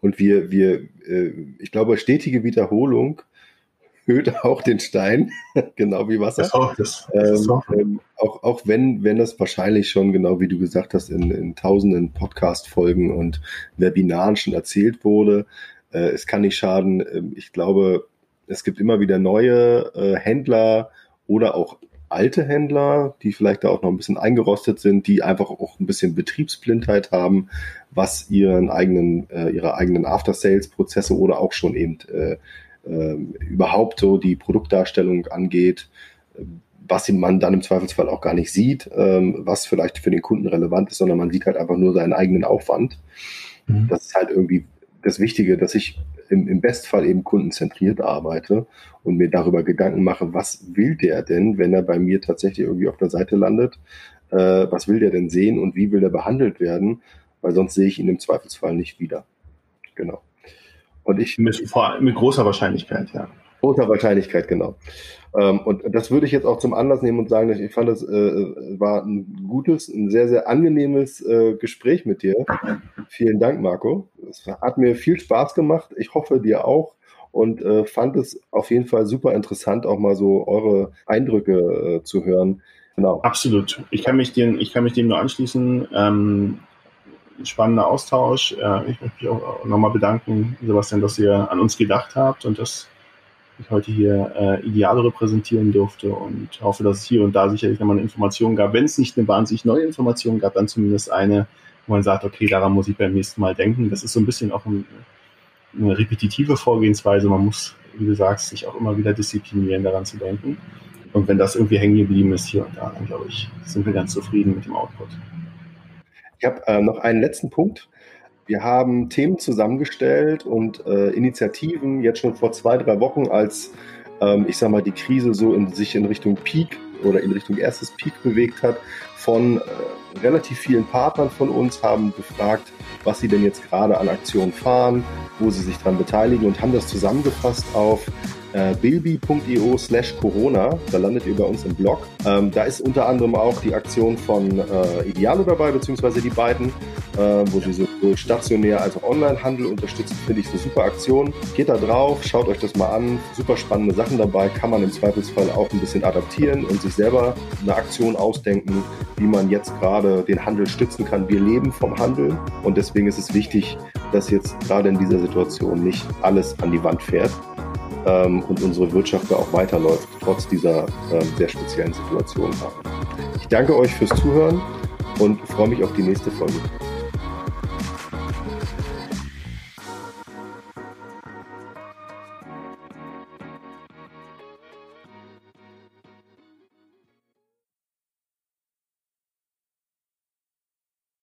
A: und wir, wir, äh, ich glaube, stetige Wiederholung höht auch den Stein, genau wie Wasser. Das auch, das, das ähm, ähm, auch, auch wenn, wenn das wahrscheinlich schon, genau wie du gesagt hast, in, in tausenden Podcast-Folgen und Webinaren schon erzählt wurde, äh, es kann nicht schaden. Ähm, ich glaube, es gibt immer wieder neue äh, Händler oder auch alte Händler, die vielleicht da auch noch ein bisschen eingerostet sind, die einfach auch ein bisschen Betriebsblindheit haben, was ihren eigenen, äh, ihre eigenen After-Sales-Prozesse oder auch schon eben äh, äh, überhaupt so die Produktdarstellung angeht, was man dann im Zweifelsfall auch gar nicht sieht, ähm, was vielleicht für den Kunden relevant ist, sondern man sieht halt einfach nur seinen eigenen Aufwand. Mhm. Das ist halt irgendwie das Wichtige, dass ich im, im Bestfall eben kundenzentriert arbeite und mir darüber Gedanken mache, was will der denn, wenn er bei mir tatsächlich irgendwie auf der Seite landet? Äh, was will der denn sehen und wie will er behandelt werden? Weil sonst sehe ich ihn im Zweifelsfall nicht wieder. Genau.
B: Und ich. Mit, mit großer Wahrscheinlichkeit, ja.
A: Großer Wahrscheinlichkeit, genau. Ähm, und das würde ich jetzt auch zum Anlass nehmen und sagen, ich fand, es äh, war ein gutes, ein sehr, sehr angenehmes äh, Gespräch mit dir. Vielen Dank, Marco. Es hat mir viel Spaß gemacht. Ich hoffe, dir auch. Und äh, fand es auf jeden Fall super interessant, auch mal so eure Eindrücke äh, zu hören.
B: Genau. Absolut. Ich kann mich dem, ich kann mich dem nur anschließen. Ähm, spannender Austausch. Äh, ich möchte mich auch nochmal bedanken, Sebastian, dass ihr an uns gedacht habt und dass ich heute hier äh, Ideale repräsentieren durfte und hoffe, dass es hier und da sicherlich nochmal eine Information gab. Wenn es nicht eine wahnsinnig neue Information gab, dann zumindest eine, wo man sagt, okay, daran muss ich beim nächsten Mal denken. Das ist so ein bisschen auch ein, eine repetitive Vorgehensweise. Man muss, wie du sagst, sich auch immer wieder disziplinieren, daran zu denken. Und wenn das irgendwie hängen geblieben ist hier und da, dann glaube ich, sind wir ganz zufrieden mit dem Output.
A: Ich habe äh, noch einen letzten Punkt. Wir haben Themen zusammengestellt und äh, Initiativen jetzt schon vor zwei, drei Wochen, als ähm, ich sag mal, die Krise so in sich in Richtung Peak oder in Richtung erstes Peak bewegt hat, von äh, relativ vielen Partnern von uns haben gefragt, was sie denn jetzt gerade an Aktionen fahren, wo sie sich dran beteiligen und haben das zusammengefasst auf äh, bilby.io slash Corona. Da landet ihr bei uns im Blog. Ähm, da ist unter anderem auch die Aktion von äh, Idealo dabei, beziehungsweise die beiden, äh, wo sie sowohl stationär als auch Onlinehandel unterstützen. Finde ich eine super Aktion. Geht da drauf, schaut euch das mal an. Super spannende Sachen dabei. Kann man im Zweifelsfall auch ein bisschen adaptieren und sich selber eine Aktion ausdenken, wie man jetzt gerade den Handel stützen kann. Wir leben vom Handel und deswegen ist es wichtig, dass jetzt gerade in dieser Situation nicht alles an die Wand fährt ähm, und unsere Wirtschaft da auch weiterläuft, trotz dieser ähm, sehr speziellen Situation. Ich danke euch fürs Zuhören und freue mich auf die nächste Folge.